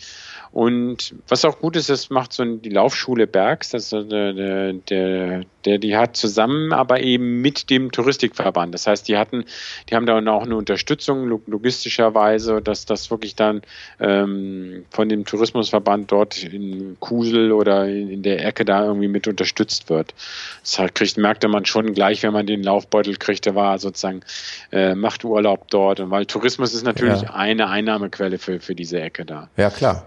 Und was auch gut ist, das macht so die Laufschule Bergs, das der, der, der, der, die hat zusammen, aber eben mit dem Touristikverband. Das heißt, die hatten, die haben da auch eine Unterstützung logistischerweise, dass das wirklich dann ähm, von dem Tourismusverband dort in Kusel oder in, der Ecke da irgendwie mit unterstützt wird. Das halt kriegt, merkte man schon gleich, wenn man den Laufbeutel kriegte, war sozusagen, äh, macht Urlaub dort. Und weil Tourismus ist natürlich ja. eine Einnahmequelle für, für diese Ecke da. Ja, klar.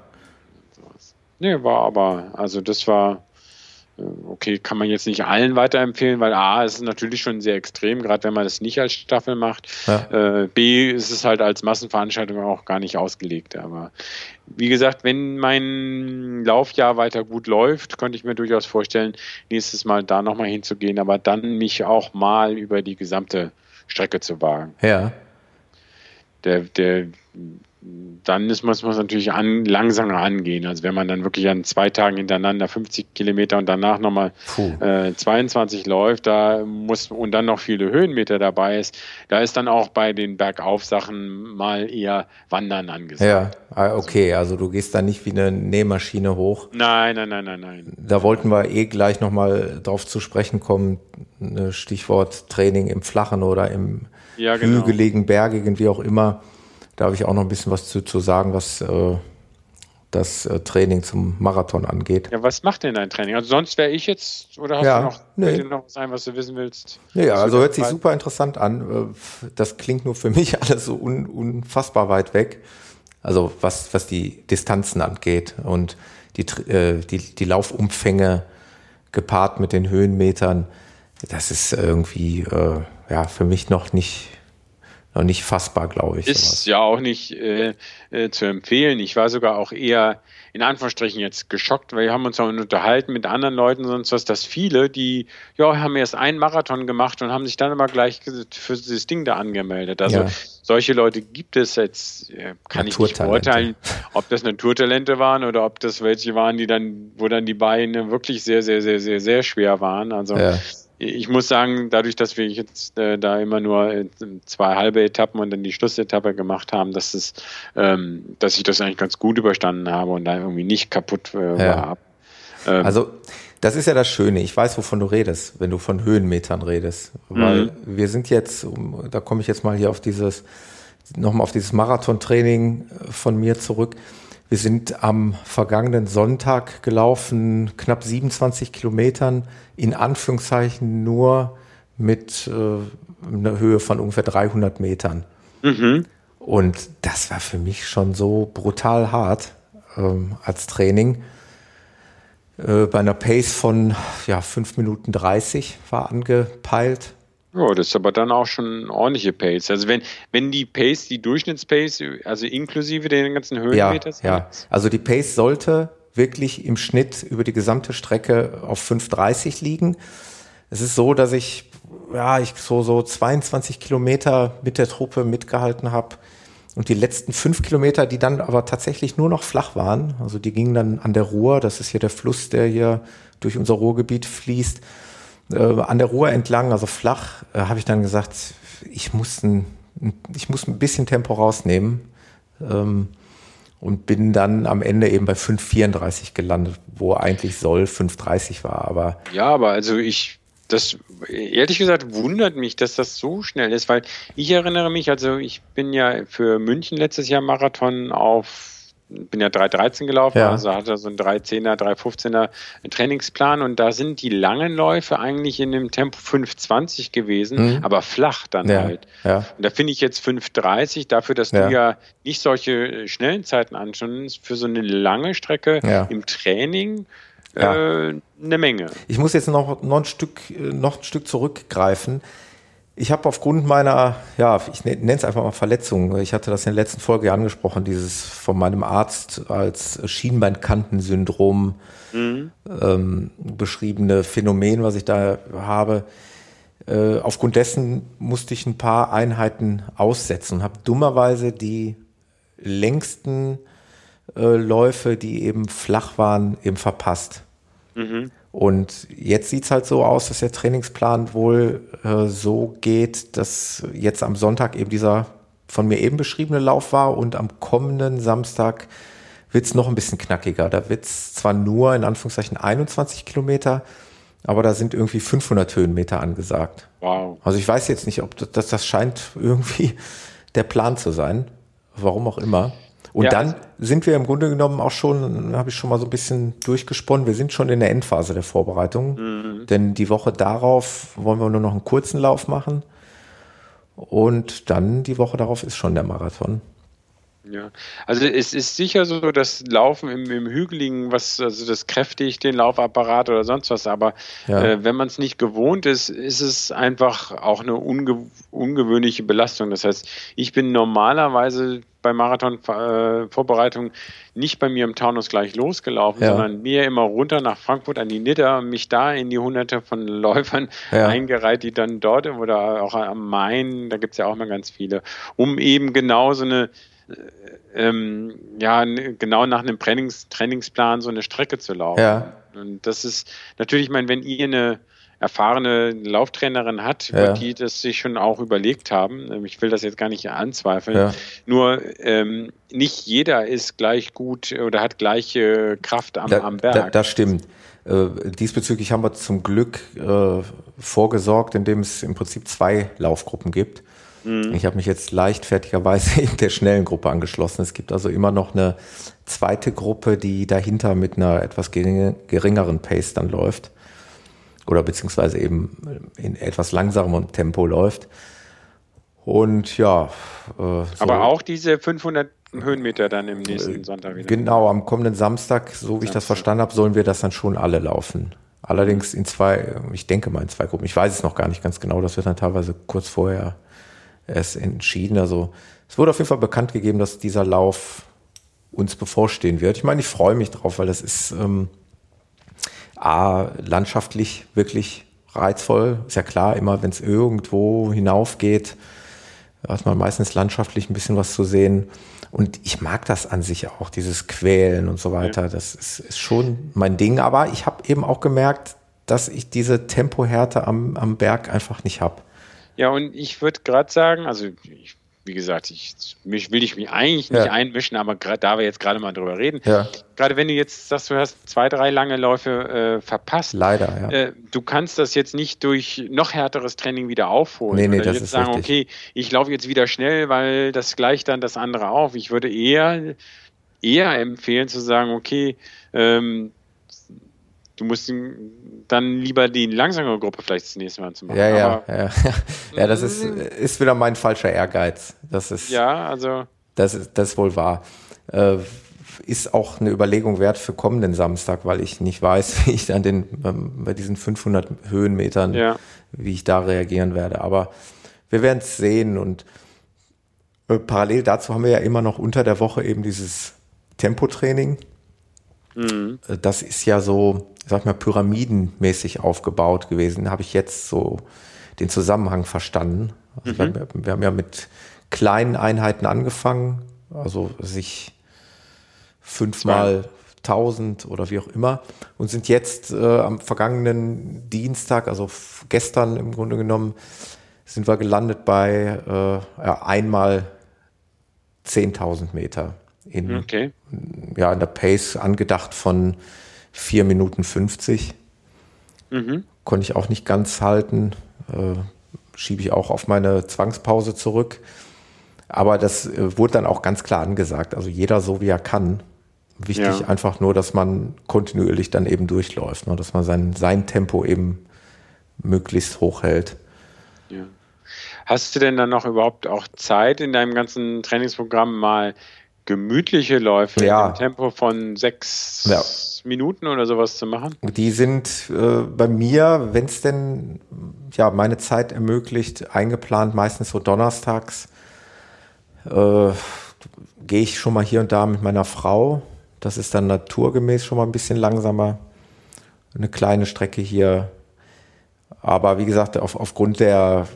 Nee, war aber, also das war, äh, okay, kann man jetzt nicht allen weiterempfehlen, weil A, es ist natürlich schon sehr extrem, gerade wenn man das nicht als Staffel macht. Ja. Äh, B, ist es halt als Massenveranstaltung auch gar nicht ausgelegt. Aber wie gesagt, wenn mein Laufjahr weiter gut läuft, könnte ich mir durchaus vorstellen, nächstes Mal da nochmal hinzugehen, aber dann mich auch mal über die gesamte Strecke zu wagen. Ja. der, der dann ist, muss man es natürlich an, langsamer angehen. Also wenn man dann wirklich an zwei Tagen hintereinander 50 Kilometer und danach nochmal äh, 22 läuft, da muss und dann noch viele Höhenmeter dabei ist, da ist dann auch bei den Bergaufsachen mal eher Wandern angesagt. Ja, ah, okay, also du gehst da nicht wie eine Nähmaschine hoch. Nein, nein, nein, nein, nein. Da wollten wir eh gleich nochmal drauf zu sprechen kommen, Stichwort Training im Flachen oder im ja, genau. hügeligen, bergigen, wie auch immer da habe ich auch noch ein bisschen was zu, zu sagen, was äh, das äh, Training zum Marathon angeht. Ja, was macht denn dein Training? Also sonst wäre ich jetzt, oder hast ja, du noch, nee. noch was ein, was du wissen willst? Ja, also hört sich super interessant an. Äh, das klingt nur für mich alles so un, unfassbar weit weg. Also was, was die Distanzen angeht und die, äh, die, die Laufumfänge gepaart mit den Höhenmetern, das ist irgendwie äh, ja für mich noch nicht noch nicht fassbar, glaube ich. Ist sowas. ja auch nicht äh, äh, zu empfehlen. Ich war sogar auch eher in Anführungsstrichen jetzt geschockt, weil wir haben uns auch unterhalten mit anderen Leuten sonst was, dass viele, die ja haben erst einen Marathon gemacht und haben sich dann aber gleich für dieses Ding da angemeldet. Also ja. solche Leute gibt es jetzt, äh, kann ich nicht beurteilen, ob das Naturtalente waren oder ob das welche waren, die dann, wo dann die Beine wirklich sehr, sehr, sehr, sehr, sehr schwer waren. Also ja ich muss sagen, dadurch, dass wir jetzt äh, da immer nur äh, zwei halbe Etappen und dann die Schlussetappe gemacht haben, dass es, ähm, dass ich das eigentlich ganz gut überstanden habe und da irgendwie nicht kaputt äh, ja. war. Ähm, also das ist ja das Schöne. Ich weiß, wovon du redest, wenn du von Höhenmetern redest, weil mhm. wir sind jetzt, da komme ich jetzt mal hier auf dieses, nochmal auf dieses Marathontraining äh, von mir zurück. Wir sind am vergangenen Sonntag gelaufen, knapp 27 Kilometern, in Anführungszeichen nur mit äh, einer Höhe von ungefähr 300 Metern. Mhm. Und das war für mich schon so brutal hart ähm, als Training. Äh, bei einer Pace von ja, 5 Minuten 30 war angepeilt. Ja, das ist aber dann auch schon ordentliche Pace. Also wenn, wenn die Pace, die Durchschnittspace, also inklusive den ganzen Höhenmetern. Ja, ja, also die Pace sollte wirklich im Schnitt über die gesamte Strecke auf 5,30 liegen. Es ist so, dass ich ja, ich so, so 22 Kilometer mit der Truppe mitgehalten habe. Und die letzten fünf Kilometer, die dann aber tatsächlich nur noch flach waren, also die gingen dann an der Ruhr, das ist hier der Fluss, der hier durch unser Ruhrgebiet fließt, äh, an der Ruhr entlang, also flach, äh, habe ich dann gesagt, ich muss ein, ich muss ein bisschen Tempo rausnehmen. Ähm, und bin dann am Ende eben bei 5,34 gelandet, wo eigentlich soll 5,30 war. Aber ja, aber also ich, das ehrlich gesagt wundert mich, dass das so schnell ist, weil ich erinnere mich, also ich bin ja für München letztes Jahr Marathon auf bin ja 3,13 gelaufen, ja. also hatte so ein 3,10er, 3,15er Trainingsplan und da sind die langen Läufe eigentlich in dem Tempo 5,20 gewesen, mhm. aber flach dann ja. halt. Ja. Und da finde ich jetzt 5,30 dafür, dass du ja nicht solche schnellen Zeiten anschaust, für so eine lange Strecke im Training äh, eine Menge. Ich muss jetzt noch, noch, ein Stück, noch ein Stück zurückgreifen. Ich habe aufgrund meiner, ja, ich ne-, nenne es einfach mal Verletzung, ich hatte das in der letzten Folge angesprochen, dieses von meinem Arzt als Schienbeinkantensyndrom mhm. ähm, beschriebene Phänomen, was ich da habe. Äh, aufgrund dessen musste ich ein paar Einheiten aussetzen und habe dummerweise die längsten äh, Läufe, die eben flach waren, eben verpasst. Mhm. Und jetzt sieht's halt so aus, dass der Trainingsplan wohl äh, so geht, dass jetzt am Sonntag eben dieser von mir eben beschriebene Lauf war und am kommenden Samstag wird's noch ein bisschen knackiger. Da wird's zwar nur in Anführungszeichen 21 Kilometer, aber da sind irgendwie 500 Höhenmeter angesagt. Wow. Also ich weiß jetzt nicht, ob das, das scheint irgendwie der Plan zu sein. Warum auch immer. Und ja, dann sind wir im Grunde genommen auch schon, habe ich schon mal so ein bisschen durchgesponnen, wir sind schon in der Endphase der Vorbereitung. Mhm. Denn die Woche darauf wollen wir nur noch einen kurzen Lauf machen. Und dann die Woche darauf ist schon der Marathon. Ja, also es ist sicher so, dass Laufen im, im Hügeligen, was, also das kräftigt den Laufapparat oder sonst was, aber ja. äh, wenn man es nicht gewohnt ist, ist es einfach auch eine unge ungewöhnliche Belastung. Das heißt, ich bin normalerweise bei Marathon-Vorbereitungen äh, nicht bei mir im Taunus gleich losgelaufen, ja. sondern mir immer runter nach Frankfurt an die Nidder, mich da in die hunderte von Läufern ja. eingereiht, die dann dort oder auch am Main, da gibt es ja auch mal ganz viele, um eben genau so eine ähm, ja, genau nach einem Trainings, Trainingsplan so eine Strecke zu laufen. Ja. Und das ist natürlich, ich meine, wenn ihr eine erfahrene Lauftrainerin hat, ja. die das sich schon auch überlegt haben. Ähm, ich will das jetzt gar nicht anzweifeln. Ja. Nur ähm, nicht jeder ist gleich gut oder hat gleiche Kraft am, da, am Berg. Da, das stimmt. Äh, diesbezüglich haben wir zum Glück äh, vorgesorgt, indem es im Prinzip zwei Laufgruppen gibt. Mhm. Ich habe mich jetzt leichtfertigerweise in der schnellen Gruppe angeschlossen. Es gibt also immer noch eine zweite Gruppe, die dahinter mit einer etwas geringeren Pace dann läuft oder beziehungsweise eben in etwas langsamerem Tempo läuft. Und ja. Äh, so Aber auch diese 500 Höhenmeter dann im nächsten Sonntag wieder. Genau, am kommenden Samstag, so wie ich das verstanden habe, sollen wir das dann schon alle laufen. Allerdings in zwei, ich denke mal in zwei Gruppen. Ich weiß es noch gar nicht ganz genau. Das wird dann teilweise kurz vorher erst entschieden. Also es wurde auf jeden Fall bekannt gegeben, dass dieser Lauf uns bevorstehen wird. Ich meine, ich freue mich drauf, weil das ist ähm, A, landschaftlich wirklich reizvoll. Ist ja klar, immer wenn es irgendwo hinaufgeht, hat man meistens landschaftlich ein bisschen was zu sehen. Und ich mag das an sich auch, dieses Quälen und so weiter. Das ist, ist schon mein Ding. Aber ich habe eben auch gemerkt, dass ich diese Tempohärte am, am Berg einfach nicht habe. Ja, und ich würde gerade sagen, also ich wie gesagt, ich mich, will ich mich eigentlich nicht ja. einmischen, aber grad, da wir jetzt gerade mal drüber reden, ja. gerade wenn du jetzt sagst, du hast zwei, drei lange Läufe äh, verpasst, leider, ja. Äh, du kannst das jetzt nicht durch noch härteres Training wieder aufholen. Nee, nee, Oder das jetzt ist sagen, richtig. okay, ich laufe jetzt wieder schnell, weil das gleicht dann das andere auf. Ich würde eher eher empfehlen zu sagen, okay, ähm, du musst dann lieber die langsame Gruppe vielleicht das nächste Mal zu machen. Ja, ja, ja. ja, das ist, ist wieder mein falscher Ehrgeiz. Das ist, ja, also. Das ist, das ist wohl wahr. Äh, ist auch eine Überlegung wert für kommenden Samstag, weil ich nicht weiß, wie ich dann den, ähm, bei diesen 500 Höhenmetern, ja. wie ich da reagieren werde. Aber wir werden es sehen und äh, parallel dazu haben wir ja immer noch unter der Woche eben dieses Tempotraining. Mhm. Äh, das ist ja so, sag mal, pyramidenmäßig aufgebaut gewesen. Habe ich jetzt so den Zusammenhang verstanden. Also mhm. wir, wir haben ja mit kleinen Einheiten angefangen, also sich fünfmal tausend oder wie auch immer und sind jetzt äh, am vergangenen Dienstag, also gestern im Grunde genommen, sind wir gelandet bei äh, ja, einmal 10.000 Meter in, okay. ja, in der Pace angedacht von 4 Minuten 50. Mhm. Konnte ich auch nicht ganz halten. Äh, Schiebe ich auch auf meine Zwangspause zurück. Aber das äh, wurde dann auch ganz klar angesagt. Also jeder so, wie er kann. Wichtig ja. einfach nur, dass man kontinuierlich dann eben durchläuft, ne? dass man sein, sein Tempo eben möglichst hoch hält. Ja. Hast du denn dann noch überhaupt auch Zeit in deinem ganzen Trainingsprogramm mal gemütliche Läufe ja. im Tempo von sechs ja. Minuten oder sowas zu machen? Die sind äh, bei mir, wenn es denn ja meine Zeit ermöglicht, eingeplant, meistens so donnerstags. Äh, Gehe ich schon mal hier und da mit meiner Frau. Das ist dann naturgemäß schon mal ein bisschen langsamer. Eine kleine Strecke hier. Aber wie gesagt, auf, aufgrund der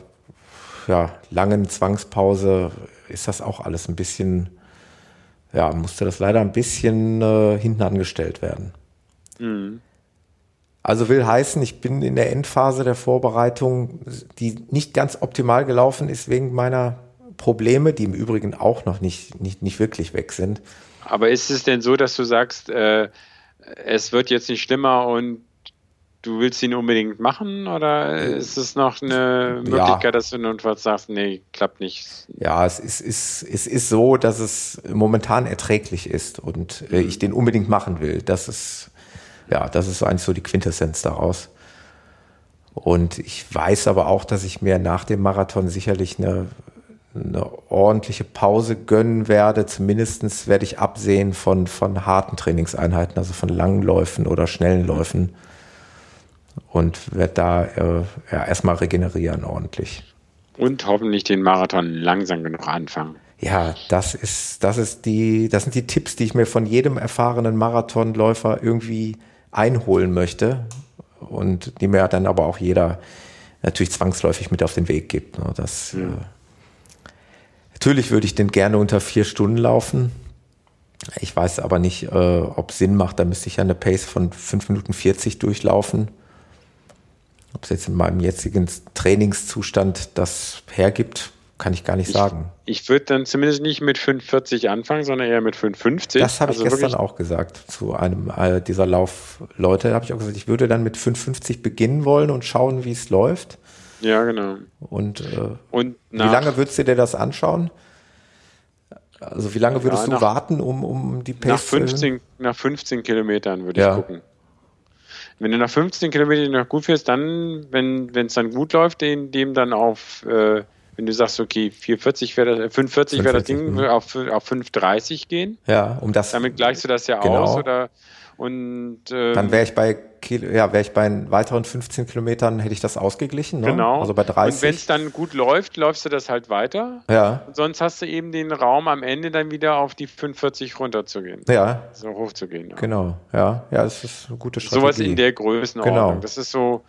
ja, langen Zwangspause ist das auch alles ein bisschen ja, musste das leider ein bisschen äh, hinten angestellt werden. Mhm. Also will heißen, ich bin in der Endphase der Vorbereitung, die nicht ganz optimal gelaufen ist wegen meiner Probleme, die im Übrigen auch noch nicht, nicht, nicht wirklich weg sind. Aber ist es denn so, dass du sagst, äh, es wird jetzt nicht schlimmer und du willst ihn unbedingt machen oder ist es noch eine Möglichkeit, ja. dass du notfalls sagst, nee, klappt nicht? Ja, es ist, ist, es ist so, dass es momentan erträglich ist und äh, mhm. ich den unbedingt machen will. Das ist, ja, das ist eigentlich so die Quintessenz daraus. Und ich weiß aber auch, dass ich mir nach dem Marathon sicherlich eine, eine ordentliche Pause gönnen werde. Zumindest werde ich absehen von, von harten Trainingseinheiten, also von langen Läufen oder schnellen Läufen und werde da äh, ja, erstmal regenerieren ordentlich. Und hoffentlich den Marathon langsam genug anfangen. Ja, das ist, das ist die, das sind die Tipps, die ich mir von jedem erfahrenen Marathonläufer irgendwie einholen möchte und die mir dann aber auch jeder natürlich zwangsläufig mit auf den Weg gibt. Ne? Das, ja. äh, natürlich würde ich den gerne unter vier Stunden laufen. Ich weiß aber nicht, äh, ob es Sinn macht. Da müsste ich ja eine Pace von fünf Minuten 40 durchlaufen. Ob es jetzt in meinem jetzigen Trainingszustand das hergibt, kann ich gar nicht ich, sagen. Ich würde dann zumindest nicht mit 5,40 anfangen, sondern eher mit 5,50. Das habe also ich gestern auch gesagt zu einem äh, dieser Laufleute. habe ich auch gesagt, ich würde dann mit 5,50 beginnen wollen und schauen, wie es läuft. Ja, genau. Und, äh, und wie lange würdest du dir das anschauen? Also wie lange würdest ja, nach, du warten, um, um die Pace nach 15, nach 15 Kilometern würde ja. ich gucken. Wenn du nach 15 Kilometern noch gut fährst, dann, wenn es dann gut läuft, den, dem dann auf äh, wenn du sagst, okay, 440 wäre das, 45 wäre das Ding, mh. auf, auf 530 gehen. Ja, um das. Damit gleichst du das ja genau. aus, oder? Und ähm, dann wäre ich bei ja, wäre ich bei weiteren 15 Kilometern hätte ich das ausgeglichen. Ne? Genau. Also bei 30. Und wenn es dann gut läuft, läufst du das halt weiter. Ja. Und sonst hast du eben den Raum am Ende dann wieder auf die 45 runterzugehen. Ja. So hochzugehen. Ja. Genau. Ja, ja, das ist eine gute Strategie. Sowas in der Größenordnung. Genau. Das ist so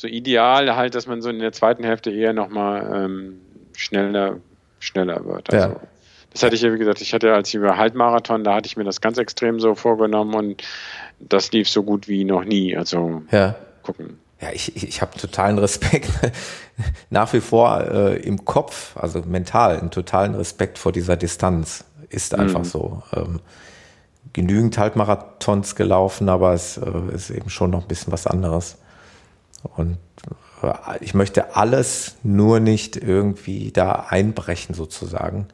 so ideal halt, dass man so in der zweiten Hälfte eher nochmal ähm, schneller, schneller wird. Also, ja. Das hatte ich ja, wie gesagt, ich hatte als über Halbmarathon, da hatte ich mir das ganz extrem so vorgenommen und das lief so gut wie noch nie. Also ja. gucken. Ja, ich, ich, ich habe totalen Respekt nach wie vor äh, im Kopf, also mental, einen totalen Respekt vor dieser Distanz. Ist einfach mhm. so. Ähm, genügend Halbmarathons gelaufen, aber es äh, ist eben schon noch ein bisschen was anderes. Und äh, ich möchte alles nur nicht irgendwie da einbrechen sozusagen.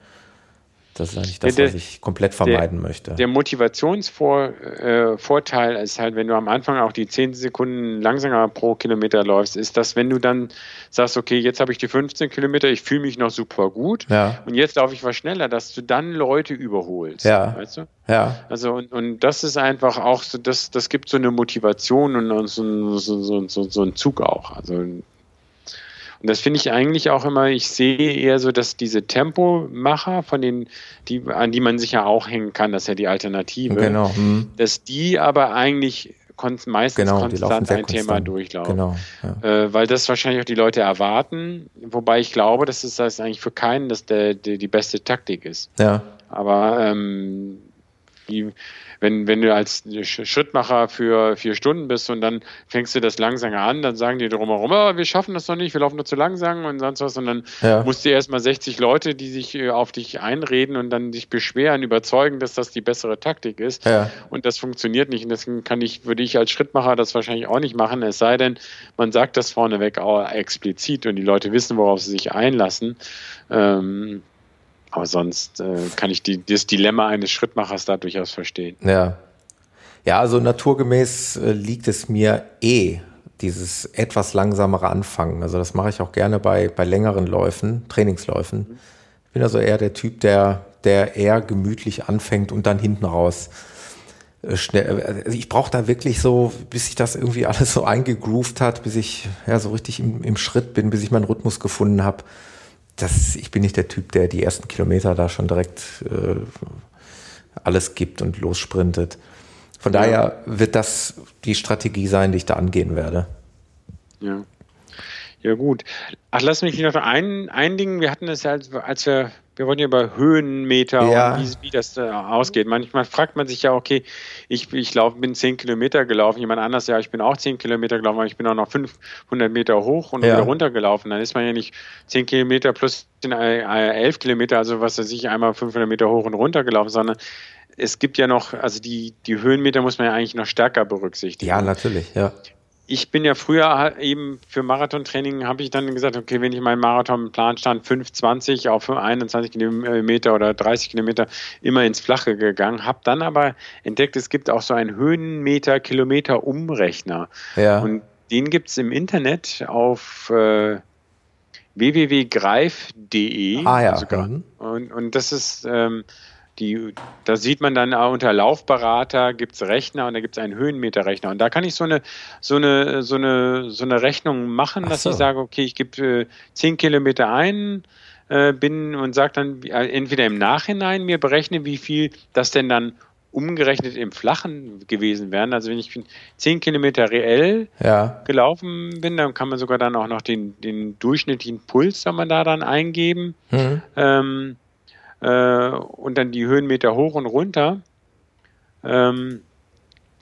Das ist eigentlich das, der, was ich komplett vermeiden der, möchte. Der Motivationsvorteil äh, ist halt, wenn du am Anfang auch die 10 Sekunden langsamer pro Kilometer läufst, ist, dass wenn du dann sagst, okay, jetzt habe ich die 15 Kilometer, ich fühle mich noch super gut ja. und jetzt laufe ich was schneller, dass du dann Leute überholst. Ja. Weißt du? Ja. Also und, und das ist einfach auch so, das, das gibt so eine Motivation und so, so, so, so, so einen Zug auch. Also und das finde ich eigentlich auch immer, ich sehe eher so, dass diese Tempomacher, von denen, die, an die man sich ja auch hängen kann, das ist ja die Alternative, genau. Hm. dass die aber eigentlich meistens genau, konstant ein Thema durchlaufen. Genau, ja. äh, weil das wahrscheinlich auch die Leute erwarten, wobei ich glaube, dass es das eigentlich für keinen dass der, der die beste Taktik ist. Ja. Aber ähm, wie, wenn, wenn du als Schrittmacher für vier Stunden bist und dann fängst du das langsamer an, dann sagen die drumherum, oh, wir schaffen das noch nicht, wir laufen nur zu langsam und sonst was. Und dann ja. musst du erstmal 60 Leute, die sich äh, auf dich einreden und dann dich beschweren, überzeugen, dass das die bessere Taktik ist. Ja. Und das funktioniert nicht. Und deswegen kann ich, würde ich als Schrittmacher das wahrscheinlich auch nicht machen, es sei denn, man sagt das vorneweg auch explizit und die Leute wissen, worauf sie sich einlassen. Ähm, aber sonst äh, kann ich die, das Dilemma eines Schrittmachers da durchaus verstehen. Ja. Ja, also naturgemäß äh, liegt es mir eh, dieses etwas langsamere Anfangen. Also das mache ich auch gerne bei, bei längeren Läufen, Trainingsläufen. Ich bin also eher der Typ, der, der eher gemütlich anfängt und dann hinten raus äh, schnell. Also ich brauche da wirklich so, bis sich das irgendwie alles so eingegroovt hat, bis ich ja so richtig im, im Schritt bin, bis ich meinen Rhythmus gefunden habe das, ich bin nicht der Typ, der die ersten Kilometer da schon direkt äh, alles gibt und lossprintet. Von ja. daher wird das die Strategie sein, die ich da angehen werde. Ja. Ja, gut. Ach, lass mich noch ein, ein Ding. Wir hatten es ja, als, als wir wir wollen ja über Höhenmeter ja. und wie, wie das äh, ausgeht. Manchmal fragt man sich ja, okay, ich, ich lauf, bin 10 Kilometer gelaufen, jemand anders, ja, ich bin auch 10 Kilometer gelaufen, aber ich bin auch noch 500 Meter hoch und ja. wieder runter gelaufen. Dann ist man ja nicht 10 Kilometer plus 11 äh, Kilometer, also was weiß ich, einmal 500 Meter hoch und runter gelaufen, sondern es gibt ja noch, also die, die Höhenmeter muss man ja eigentlich noch stärker berücksichtigen. Ja, natürlich, ja ich bin ja früher eben für Marathontraining, habe ich dann gesagt, okay, wenn ich meinen Marathonplan stand, 5, 20 auf 21 Kilometer oder 30 Kilometer immer ins Flache gegangen, habe dann aber entdeckt, es gibt auch so einen Höhenmeter-Kilometer-Umrechner. Ja. Und den gibt es im Internet auf äh, www.greif.de. Ah ja. Also, mhm. und, und das ist... Ähm, die, da sieht man dann auch unter Laufberater gibt es Rechner und da gibt es einen Höhenmeterrechner. Und da kann ich so eine, so eine, so eine, so eine Rechnung machen, dass so. ich sage, okay, ich gebe äh, 10 Kilometer ein, äh, bin und sage dann äh, entweder im Nachhinein mir berechne, wie viel das denn dann umgerechnet im Flachen gewesen wären. Also wenn ich 10 Kilometer reell ja. gelaufen bin, dann kann man sogar dann auch noch den, den durchschnittlichen Puls, soll man da dann eingeben. Mhm. Ähm, äh, und dann die Höhenmeter hoch und runter. Ähm,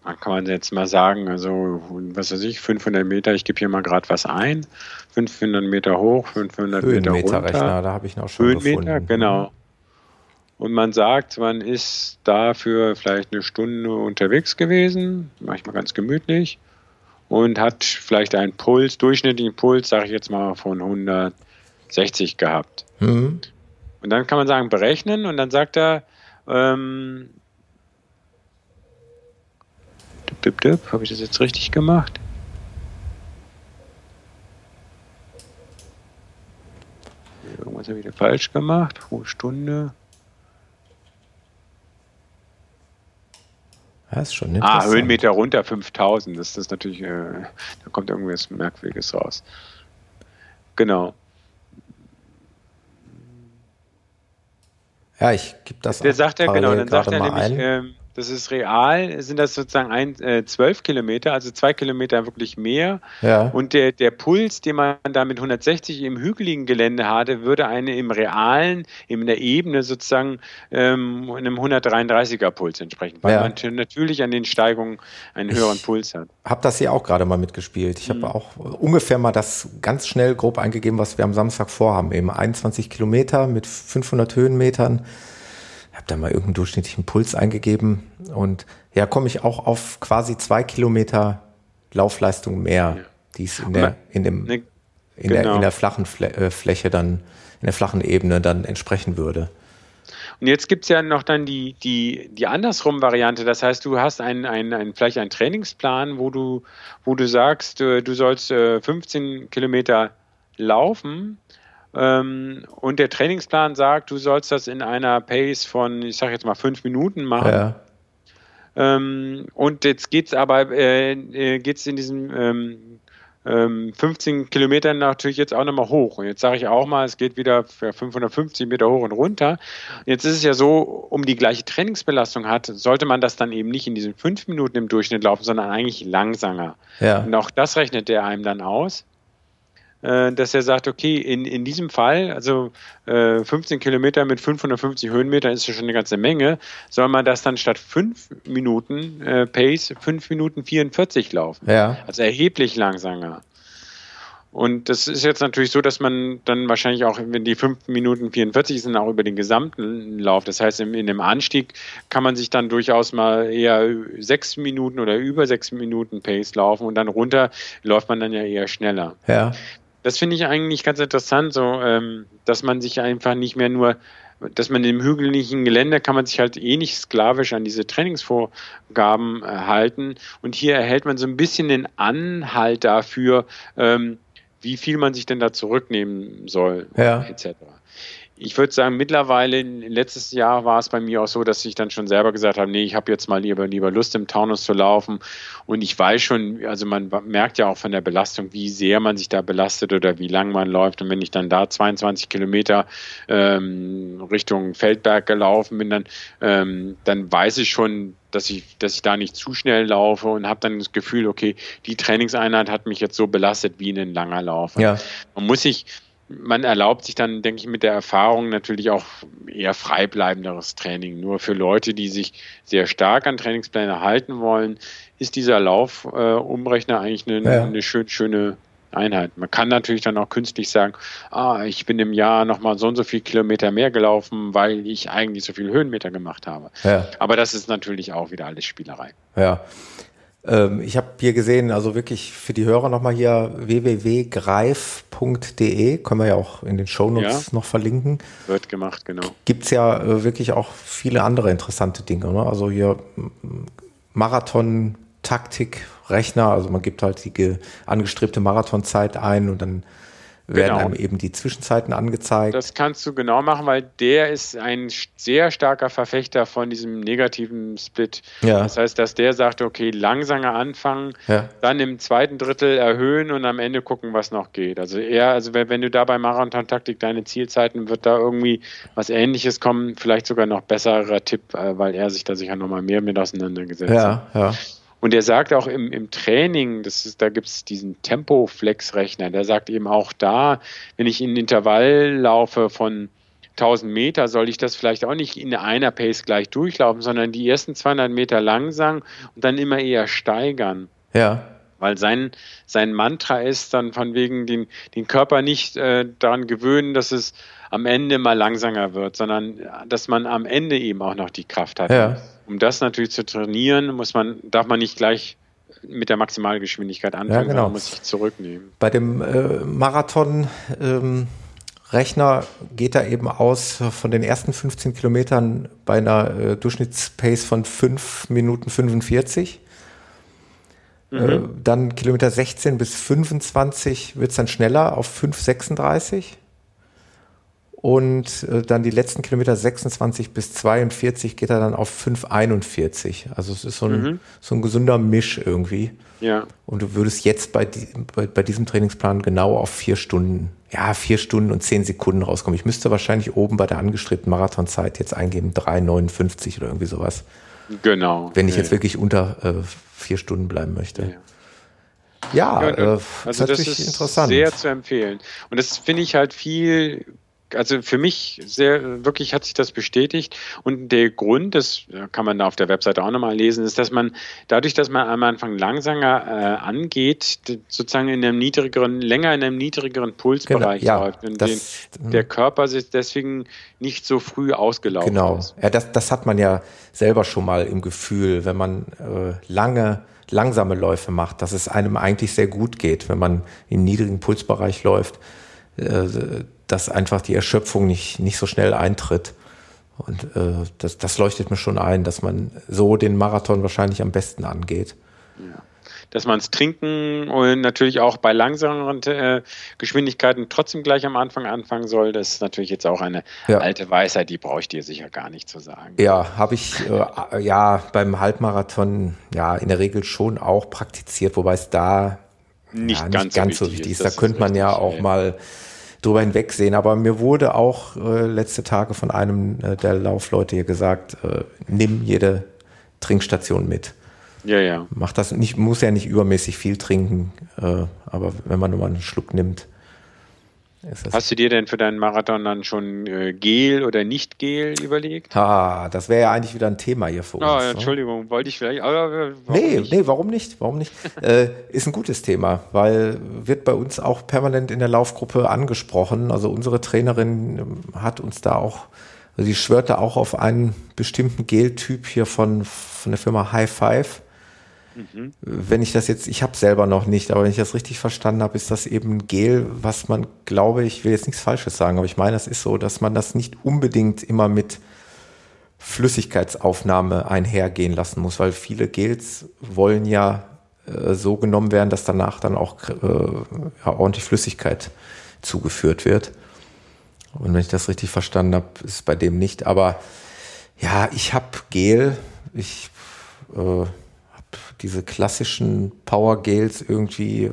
dann kann man jetzt mal sagen, also was weiß ich, 500 Meter, ich gebe hier mal gerade was ein, 500 Meter hoch, 500 Meter runter. Rechner, da habe ich noch schon Höhenmeter, gefunden. genau. Und man sagt, man ist dafür vielleicht eine Stunde unterwegs gewesen, manchmal ganz gemütlich, und hat vielleicht einen Puls, durchschnittlichen Puls, sage ich jetzt mal, von 160 gehabt. Mhm. Und dann kann man sagen, berechnen, und dann sagt er, ähm, habe ich das jetzt richtig gemacht? Irgendwas habe ich da falsch gemacht. Pro Stunde. Das ist schon Ah, Höhenmeter runter 5000. Das ist natürlich, äh, da kommt irgendwas Merkwürdiges raus. Genau. Ja, ich gebe das Der sagt ja, genau, dann sagt er nämlich, ähm, das ist real, sind das sozusagen ein, äh, 12 Kilometer, also zwei Kilometer wirklich mehr. Ja. Und der, der Puls, den man da mit 160 im hügeligen Gelände hatte, würde eine im realen, in der Ebene sozusagen ähm, einem 133er Puls entsprechen, weil ja. man natürlich an den Steigungen einen höheren ich Puls hat. Ich habe das hier auch gerade mal mitgespielt. Ich habe mhm. auch ungefähr mal das ganz schnell grob eingegeben, was wir am Samstag vorhaben. Eben 21 Kilometer mit 500 Höhenmetern habe da mal irgendeinen durchschnittlichen Puls eingegeben und ja, komme ich auch auf quasi zwei Kilometer Laufleistung mehr, die es in der, in dem, ne, in genau. der, in der flachen äh, Fläche dann, in der flachen Ebene dann entsprechen würde. Und jetzt gibt es ja noch dann die, die, die andersrum Variante. Das heißt, du hast einen, einen, einen, vielleicht einen Trainingsplan, wo du, wo du sagst, du, du sollst 15 äh, Kilometer laufen und der Trainingsplan sagt, du sollst das in einer Pace von, ich sage jetzt mal, fünf Minuten machen. Ja. Ähm, und jetzt geht es aber, äh, äh geht in diesen ähm, 15 ähm, Kilometern natürlich jetzt auch nochmal hoch. Und jetzt sage ich auch mal, es geht wieder für 550 Meter hoch und runter. Jetzt ist es ja so, um die gleiche Trainingsbelastung hat, sollte man das dann eben nicht in diesen fünf Minuten im Durchschnitt laufen, sondern eigentlich langsamer. Ja. Und auch das rechnet der einem dann aus. Äh, dass er sagt, okay, in, in diesem Fall, also äh, 15 Kilometer mit 550 Höhenmetern ist ja schon eine ganze Menge, soll man das dann statt 5 Minuten äh, Pace 5 Minuten 44 laufen. Ja. Also erheblich langsamer. Und das ist jetzt natürlich so, dass man dann wahrscheinlich auch, wenn die 5 Minuten 44 sind, auch über den gesamten Lauf. Das heißt, in, in dem Anstieg kann man sich dann durchaus mal eher 6 Minuten oder über 6 Minuten Pace laufen und dann runter läuft man dann ja eher schneller. Ja. Das finde ich eigentlich ganz interessant, so, ähm, dass man sich einfach nicht mehr nur, dass man im hügeligen Gelände kann man sich halt eh nicht sklavisch an diese Trainingsvorgaben äh, halten. Und hier erhält man so ein bisschen den Anhalt dafür, ähm, wie viel man sich denn da zurücknehmen soll, ja. etc ich würde sagen, mittlerweile, letztes Jahr war es bei mir auch so, dass ich dann schon selber gesagt habe, nee, ich habe jetzt mal lieber, lieber Lust im Taunus zu laufen. Und ich weiß schon, also man merkt ja auch von der Belastung, wie sehr man sich da belastet oder wie lang man läuft. Und wenn ich dann da 22 Kilometer ähm, Richtung Feldberg gelaufen bin, dann, ähm, dann weiß ich schon, dass ich, dass ich da nicht zu schnell laufe und habe dann das Gefühl, okay, die Trainingseinheit hat mich jetzt so belastet wie ein langer Lauf. Ja. Man muss sich man erlaubt sich dann, denke ich, mit der Erfahrung natürlich auch eher freibleibenderes Training. Nur für Leute, die sich sehr stark an Trainingspläne halten wollen, ist dieser Laufumrechner äh, eigentlich eine, ja. eine schön, schöne Einheit. Man kann natürlich dann auch künstlich sagen, ah, ich bin im Jahr nochmal so und so viel Kilometer mehr gelaufen, weil ich eigentlich so viel Höhenmeter gemacht habe. Ja. Aber das ist natürlich auch wieder alles Spielerei. Ja. Ähm, ich habe hier gesehen, also wirklich für die Hörer nochmal hier www.greif.de, können wir ja auch in den Shownotes ja, noch verlinken. Wird gemacht, genau. Gibt es ja äh, wirklich auch viele andere interessante Dinge. Ne? Also hier Marathon, Taktik, Rechner, also man gibt halt die angestrebte Marathonzeit ein und dann werden genau. einem eben die Zwischenzeiten angezeigt. Das kannst du genau machen, weil der ist ein sehr starker Verfechter von diesem negativen Split. Ja. Das heißt, dass der sagt, okay, langsamer anfangen, ja. dann im zweiten Drittel erhöhen und am Ende gucken, was noch geht. Also eher, also wenn, wenn du da bei Marathon-Taktik deine Zielzeiten, wird da irgendwie was ähnliches kommen, vielleicht sogar noch besserer Tipp, äh, weil er sich da sicher nochmal mehr mit auseinandergesetzt hat. Ja, ja. Und er sagt auch im, im Training, das ist, da gibt es diesen Tempo-Flex-Rechner, der sagt eben auch da, wenn ich in Intervall laufe von 1000 Meter, soll ich das vielleicht auch nicht in einer Pace gleich durchlaufen, sondern die ersten 200 Meter langsam und dann immer eher steigern. Ja. Weil sein, sein Mantra ist dann von wegen den, den Körper nicht äh, daran gewöhnen, dass es am Ende mal langsamer wird, sondern dass man am Ende eben auch noch die Kraft hat. Ja um das natürlich zu trainieren, muss man, darf man nicht gleich mit der Maximalgeschwindigkeit anfangen, ja, genau. muss sich zurücknehmen. Bei dem äh, Marathon ähm, Rechner geht er eben aus von den ersten 15 Kilometern bei einer äh, Durchschnittspace von 5 Minuten 45. Mhm. Äh, dann Kilometer 16 bis 25 wird es dann schneller auf 5,36 und äh, dann die letzten Kilometer 26 bis 42 geht er dann auf 5,41. Also es ist so ein, mhm. so ein gesunder Misch irgendwie. Ja. Und du würdest jetzt bei, die, bei, bei, diesem Trainingsplan genau auf vier Stunden, ja, vier Stunden und zehn Sekunden rauskommen. Ich müsste wahrscheinlich oben bei der angestrebten Marathonzeit jetzt eingeben 3,59 oder irgendwie sowas. Genau. Wenn ich ja, jetzt wirklich unter äh, vier Stunden bleiben möchte. Ja. Ja, ja äh, also das ist interessant. sehr zu empfehlen. Und das finde ich halt viel also für mich sehr, wirklich hat sich das bestätigt. Und der Grund, das kann man da auf der Webseite auch nochmal lesen, ist, dass man dadurch, dass man am Anfang langsamer äh, angeht, sozusagen in einem niedrigeren, länger in einem niedrigeren Pulsbereich genau, ja, läuft. Und das, den, der Körper sich deswegen nicht so früh ausgelaufen genau. ist. Genau. Ja, das, das hat man ja selber schon mal im Gefühl, wenn man äh, lange langsame Läufe macht, dass es einem eigentlich sehr gut geht, wenn man im niedrigen Pulsbereich läuft. Dass einfach die Erschöpfung nicht, nicht so schnell eintritt. Und äh, das, das leuchtet mir schon ein, dass man so den Marathon wahrscheinlich am besten angeht. Ja. Dass man es trinken und natürlich auch bei langsameren äh, Geschwindigkeiten trotzdem gleich am Anfang anfangen soll, das ist natürlich jetzt auch eine ja. alte Weisheit, die brauche ich dir sicher gar nicht zu sagen. Ja, habe ich äh, ja beim Halbmarathon ja in der Regel schon auch praktiziert, wobei es da nicht, ja, ganz, nicht ganz, so wichtig ist. ist. Da könnte man ja auch mal drüber hinwegsehen. Aber mir wurde auch äh, letzte Tage von einem äh, der Laufleute hier gesagt, äh, nimm jede Trinkstation mit. Ja, ja. Mach das nicht, muss ja nicht übermäßig viel trinken, äh, aber wenn man nur mal einen Schluck nimmt, Hast du dir denn für deinen Marathon dann schon äh, Gel oder nicht Gel überlegt? Ah, das wäre ja eigentlich wieder ein Thema hier für uns. Oh, Entschuldigung, ne? wollte ich vielleicht. Aber warum nee, nicht? nee, warum nicht? Warum nicht? äh, ist ein gutes Thema, weil wird bei uns auch permanent in der Laufgruppe angesprochen. Also unsere Trainerin ähm, hat uns da auch, also sie schwört da auch auf einen bestimmten Geltyp hier von, von der Firma High Five. Mhm. Wenn ich das jetzt, ich habe selber noch nicht, aber wenn ich das richtig verstanden habe, ist das eben Gel, was man, glaube ich, will jetzt nichts Falsches sagen, aber ich meine, das ist so, dass man das nicht unbedingt immer mit Flüssigkeitsaufnahme einhergehen lassen muss, weil viele Gels wollen ja äh, so genommen werden, dass danach dann auch äh, ja, ordentlich Flüssigkeit zugeführt wird. Und wenn ich das richtig verstanden habe, ist es bei dem nicht. Aber ja, ich habe Gel. Ich äh, diese klassischen Power Gels irgendwie.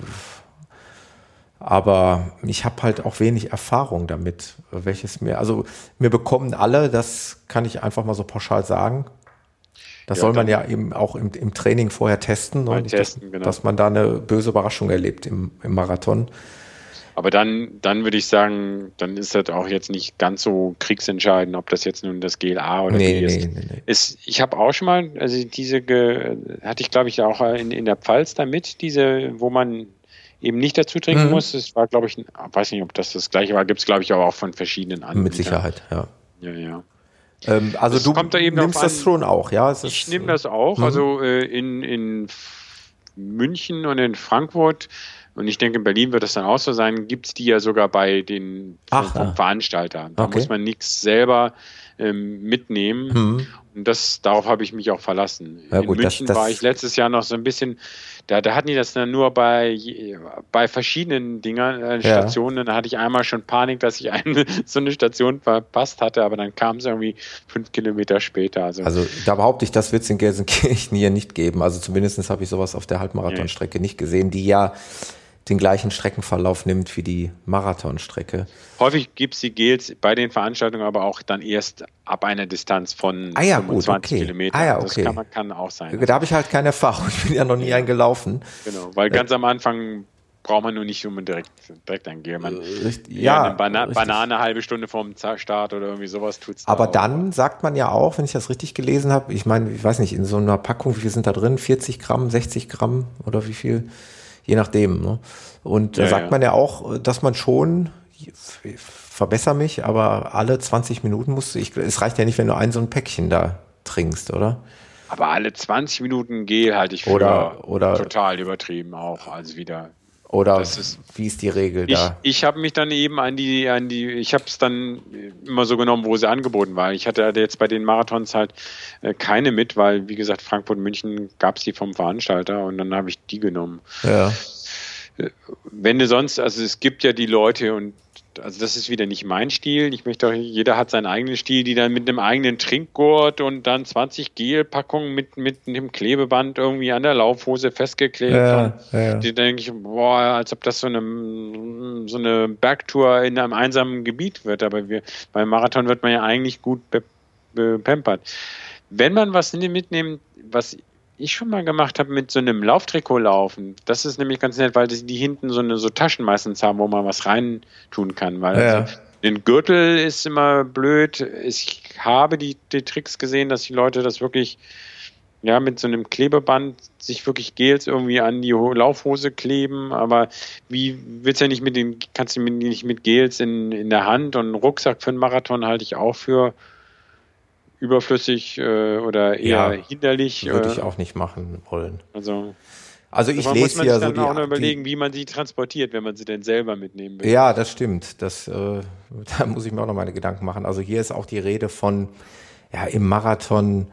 Aber ich habe halt auch wenig Erfahrung damit, welches mir, also mir bekommen alle, das kann ich einfach mal so pauschal sagen. Das ja, soll man ja eben auch im, im Training vorher testen, ne? testen dass, genau. dass, man da eine böse Überraschung erlebt im, im Marathon. Aber dann, dann würde ich sagen, dann ist das auch jetzt nicht ganz so kriegsentscheidend, ob das jetzt nun das GLA oder nee, ist. Nee, nee, nee. Ist, ich habe auch schon mal, also diese ge, hatte ich glaube ich auch in, in der Pfalz damit, diese, wo man eben nicht dazu trinken mhm. muss. Das war glaube ich, weiß nicht, ob das das gleiche war, gibt es glaube ich aber auch von verschiedenen Anbietern. Mit Sicherheit, ja. Ja, ja. Ähm, also das du da nimmst das schon auch, ja? ich nehme das auch. Mhm. Also äh, in, in München und in Frankfurt und ich denke, in Berlin wird es dann auch so sein, gibt es die ja sogar bei den Ach, ja. Veranstaltern. Da okay. muss man nichts selber ähm, mitnehmen. Mhm. Das, darauf habe ich mich auch verlassen. Ja, gut, in München das, das war ich letztes Jahr noch so ein bisschen, da, da hatten die das dann nur bei, bei verschiedenen Dingern, äh, Stationen. Ja. Da hatte ich einmal schon Panik, dass ich eine, so eine Station verpasst hatte, aber dann kam es irgendwie fünf Kilometer später. Also, also da behaupte ich, das wird es in Gelsenkirchen hier nicht geben. Also zumindest habe ich sowas auf der Halbmarathonstrecke nee. nicht gesehen, die ja den gleichen Streckenverlauf nimmt wie die Marathonstrecke. Häufig gibt es die Gels bei den Veranstaltungen aber auch dann erst ab einer Distanz von ah ja, 25 gut, okay. Kilometern. Ah ja, okay. Das kann, kann auch sein. Da habe ich halt keine Erfahrung. Ich bin ja noch nie ja. eingelaufen. Genau, weil ganz am Anfang braucht man nur nicht um direkt, direkt ein Gel. Man, ja, eine Bana richtig. Banane eine halbe Stunde vorm Start oder irgendwie sowas tut es. Aber dann auch. sagt man ja auch, wenn ich das richtig gelesen habe, ich meine, ich weiß nicht, in so einer Packung, wie viel sind da drin? 40 Gramm, 60 Gramm oder wie viel? Je nachdem. Ne? Und da ja, sagt ja. man ja auch, dass man schon, verbessere mich, aber alle 20 Minuten musst du, ich, es reicht ja nicht, wenn du ein so ein Päckchen da trinkst, oder? Aber alle 20 Minuten Gel halte ich für oder, oder, total übertrieben auch. Also wieder oder ist, wie ist die Regel ich, da? Ich habe mich dann eben an die, an die, ich habe es dann immer so genommen, wo sie angeboten war. Ich hatte jetzt bei den Marathons halt äh, keine mit, weil, wie gesagt, Frankfurt München gab es die vom Veranstalter und dann habe ich die genommen. Ja. Äh, wenn du sonst, also es gibt ja die Leute und also das ist wieder nicht mein Stil. Ich möchte auch, jeder hat seinen eigenen Stil, die dann mit einem eigenen Trinkgurt und dann 20 Gelpackungen mit, mit einem Klebeband irgendwie an der Laufhose festgeklebt. Ja, ja. Die denke ich, boah, als ob das so eine, so eine Bergtour in einem einsamen Gebiet wird. Aber wir, beim Marathon wird man ja eigentlich gut bepampert. Wenn man was mitnimmt, was ich schon mal gemacht habe mit so einem Lauftrikot laufen. Das ist nämlich ganz nett, weil die hinten so eine so Taschen meistens haben, wo man was rein tun kann. Weil ja. also, den Gürtel ist immer blöd. Ich habe die, die Tricks gesehen, dass die Leute das wirklich ja, mit so einem Klebeband sich wirklich Gels irgendwie an die Laufhose kleben, aber wie willst du ja nicht mit den, kannst du nicht mit Gels in, in der Hand und einen Rucksack für einen Marathon halte ich auch für überflüssig äh, oder eher ja, hinderlich. Würde äh, ich auch nicht machen wollen. Also, also ich lese muss man ja sich dann so auch noch überlegen, die, wie man sie transportiert, wenn man sie denn selber mitnehmen will. Ja, das stimmt. Das, äh, da muss ich mir auch noch meine Gedanken machen. Also hier ist auch die Rede von ja, im Marathon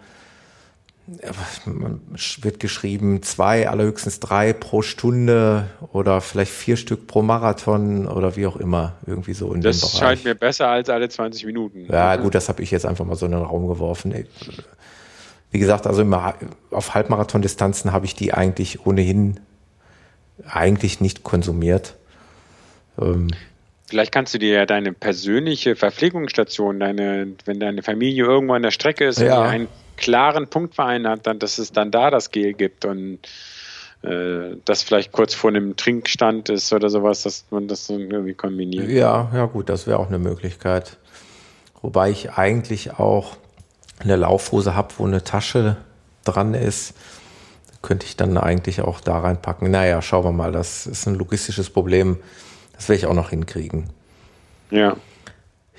wird geschrieben, zwei, allerhöchstens drei pro Stunde oder vielleicht vier Stück pro Marathon oder wie auch immer, irgendwie so in das dem Bereich. Das scheint mir besser als alle 20 Minuten. Ja, gut, das habe ich jetzt einfach mal so in den Raum geworfen. Wie gesagt, also immer auf Halbmarathon-Distanzen habe ich die eigentlich ohnehin eigentlich nicht konsumiert. Ähm, Vielleicht kannst du dir ja deine persönliche Verpflegungsstation, deine, wenn deine Familie irgendwo an der Strecke ist, ja. einen klaren Punktverein hat, dann, dass es dann da das Gel gibt und äh, das vielleicht kurz vor einem Trinkstand ist oder sowas, dass man das so irgendwie kombiniert. Ja, ja gut, das wäre auch eine Möglichkeit. Wobei ich eigentlich auch eine Laufhose habe, wo eine Tasche dran ist könnte ich dann eigentlich auch da reinpacken. Naja, schauen wir mal, das ist ein logistisches Problem. Das werde ich auch noch hinkriegen. Ja.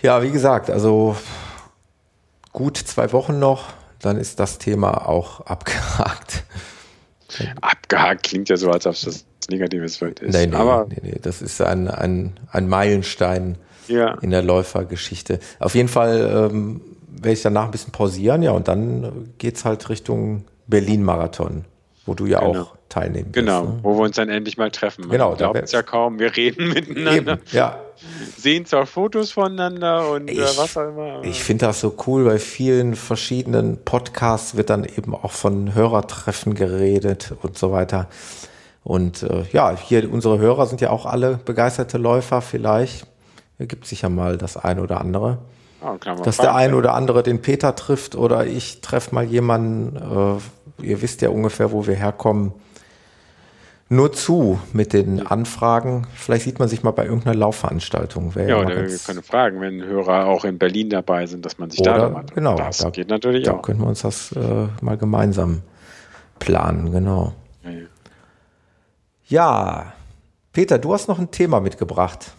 Ja, wie gesagt, also gut zwei Wochen noch, dann ist das Thema auch abgehakt. Abgehakt klingt ja so, als ob es das negatives Wort ist. Nee, nee, Aber nee, nee, das ist ein, ein, ein Meilenstein ja. in der Läufergeschichte. Auf jeden Fall ähm, werde ich danach ein bisschen pausieren, ja, und dann geht es halt Richtung Berlin-Marathon, wo du ja genau. auch teilnehmen Genau, wirst, ne? wo wir uns dann endlich mal treffen. Man genau, glaubt es ja kaum, wir reden miteinander. Eben, ja. Sehen zwar Fotos voneinander und äh, ich, was auch immer. Ich finde das so cool, bei vielen verschiedenen Podcasts wird dann eben auch von Hörertreffen geredet und so weiter. Und äh, ja, hier unsere Hörer sind ja auch alle begeisterte Läufer. Vielleicht ergibt sich ja mal das eine oder andere. Oh, dass der ein oder andere den Peter trifft oder ich treffe mal jemanden. Äh, ihr wisst ja ungefähr, wo wir herkommen nur zu mit den Anfragen. Vielleicht sieht man sich mal bei irgendeiner Laufveranstaltung. Wäre ja, oder wir können fragen, wenn Hörer auch in Berlin dabei sind, dass man sich oder, da mal Genau, das da, geht natürlich da auch. können wir uns das äh, mal gemeinsam planen, genau. Ja, ja. ja, Peter, du hast noch ein Thema mitgebracht.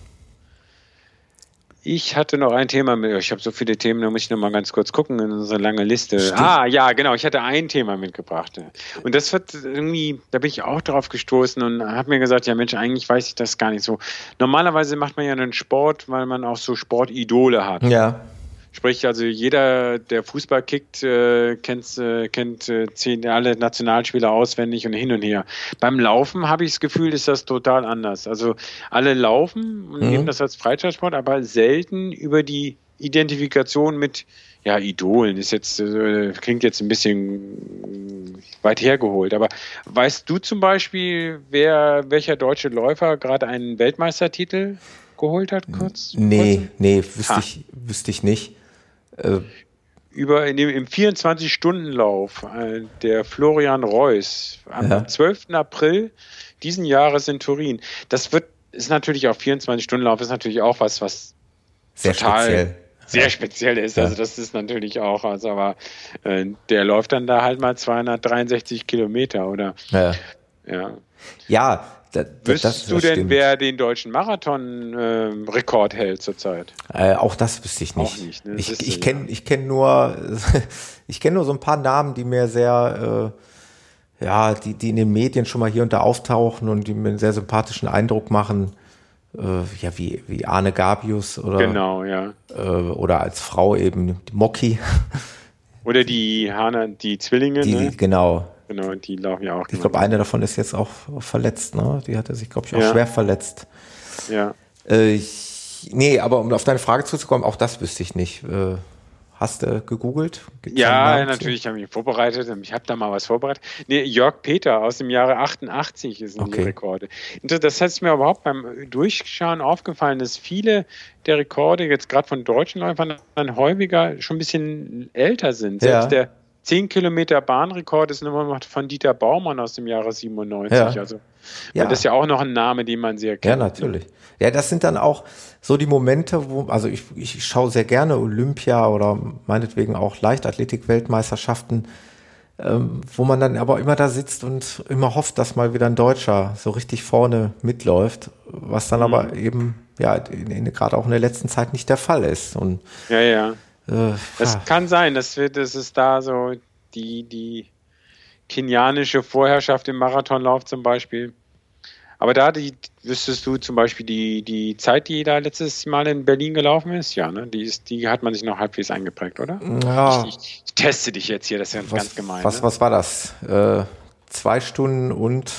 Ich hatte noch ein Thema mit, ich habe so viele Themen, da muss ich noch mal ganz kurz gucken in unsere lange Liste. Stimmt. Ah, ja, genau, ich hatte ein Thema mitgebracht. Und das wird irgendwie, da bin ich auch drauf gestoßen und habe mir gesagt, ja Mensch, eigentlich weiß ich das gar nicht so. Normalerweise macht man ja einen Sport, weil man auch so Sportidole hat. Ja. Sprich, also jeder, der Fußball kickt, äh, kennt, äh, kennt äh, zehn, alle Nationalspieler auswendig und hin und her. Beim Laufen habe ich das Gefühl, ist das total anders. Also alle laufen und mhm. nehmen das als Freizeitsport, aber selten über die Identifikation mit ja, Idolen ist jetzt, äh, klingt jetzt ein bisschen weit hergeholt. Aber weißt du zum Beispiel, wer, welcher deutsche Läufer gerade einen Weltmeistertitel geholt hat, kurz? Nee, kurz? nee, wüsste ich, wüsste ich nicht. Äh, Über in dem, im 24-Stunden-Lauf, äh, der Florian Reuss am ja. 12. April diesen Jahres in Turin. Das wird, ist natürlich auch 24-Stunden-Lauf, ist natürlich auch was, was sehr total speziell sehr speziell ist. Also das ist natürlich auch, also aber äh, der läuft dann da halt mal 263 Kilometer, oder? Ja. Ja. ja da, Wüsstest du denn, stimmt. wer den deutschen Marathon-Rekord äh, hält zurzeit? Äh, auch das wüsste ich nicht. nicht ne? Ich, ich kenne ja. kenn nur, ich kenne nur so ein paar Namen, die mir sehr, äh, ja, die, die in den Medien schon mal hier und da auftauchen und die mir einen sehr sympathischen Eindruck machen äh, ja, wie, wie Arne Gabius oder, genau, ja. Äh, oder als Frau eben die Mocki. Oder die Hana, die Zwillinge, die, ne? Genau. Genau, die laufen ja auch. Ich glaube, eine davon ist jetzt auch verletzt, ne? Die hatte sich, glaube ich, auch ja. schwer verletzt. Ja. Äh, ich, nee, aber um auf deine Frage zuzukommen, auch das wüsste ich nicht. Äh, Hast du gegoogelt? Gibt's ja, natürlich habe ich mich vorbereitet. Ich habe da mal was vorbereitet. Nee, Jörg Peter aus dem Jahre 88 sind okay. die Rekorde. Das hat mir überhaupt beim Durchschauen aufgefallen, dass viele der Rekorde jetzt gerade von deutschen Läufern dann häufiger schon ein bisschen älter sind. Selbst ja. der 10 Kilometer Bahnrekord ist immer noch von Dieter Baumann aus dem Jahre 97. Ja. Also ja. das ist ja auch noch ein Name, den man sehr kennt. Ja, natürlich. Ja, das sind dann auch so die Momente, wo, also ich, ich schaue sehr gerne Olympia oder meinetwegen auch Leichtathletik-Weltmeisterschaften, ähm, wo man dann aber immer da sitzt und immer hofft, dass mal wieder ein Deutscher so richtig vorne mitläuft, was dann mhm. aber eben ja gerade auch in der letzten Zeit nicht der Fall ist. Und ja, ja. Äh, es ah. kann sein, dass, wir, dass es da so die, die kenianische Vorherrschaft im Marathonlauf zum Beispiel. Aber da die, wüsstest du zum Beispiel die, die Zeit, die da letztes Mal in Berlin gelaufen ist? Ja, ne? Die, ist, die hat man sich noch halbwegs eingeprägt, oder? Ja. Ich, ich, ich teste dich jetzt hier, das ist ja was, ganz gemein. Was, ne? was war das? Äh, zwei Stunden und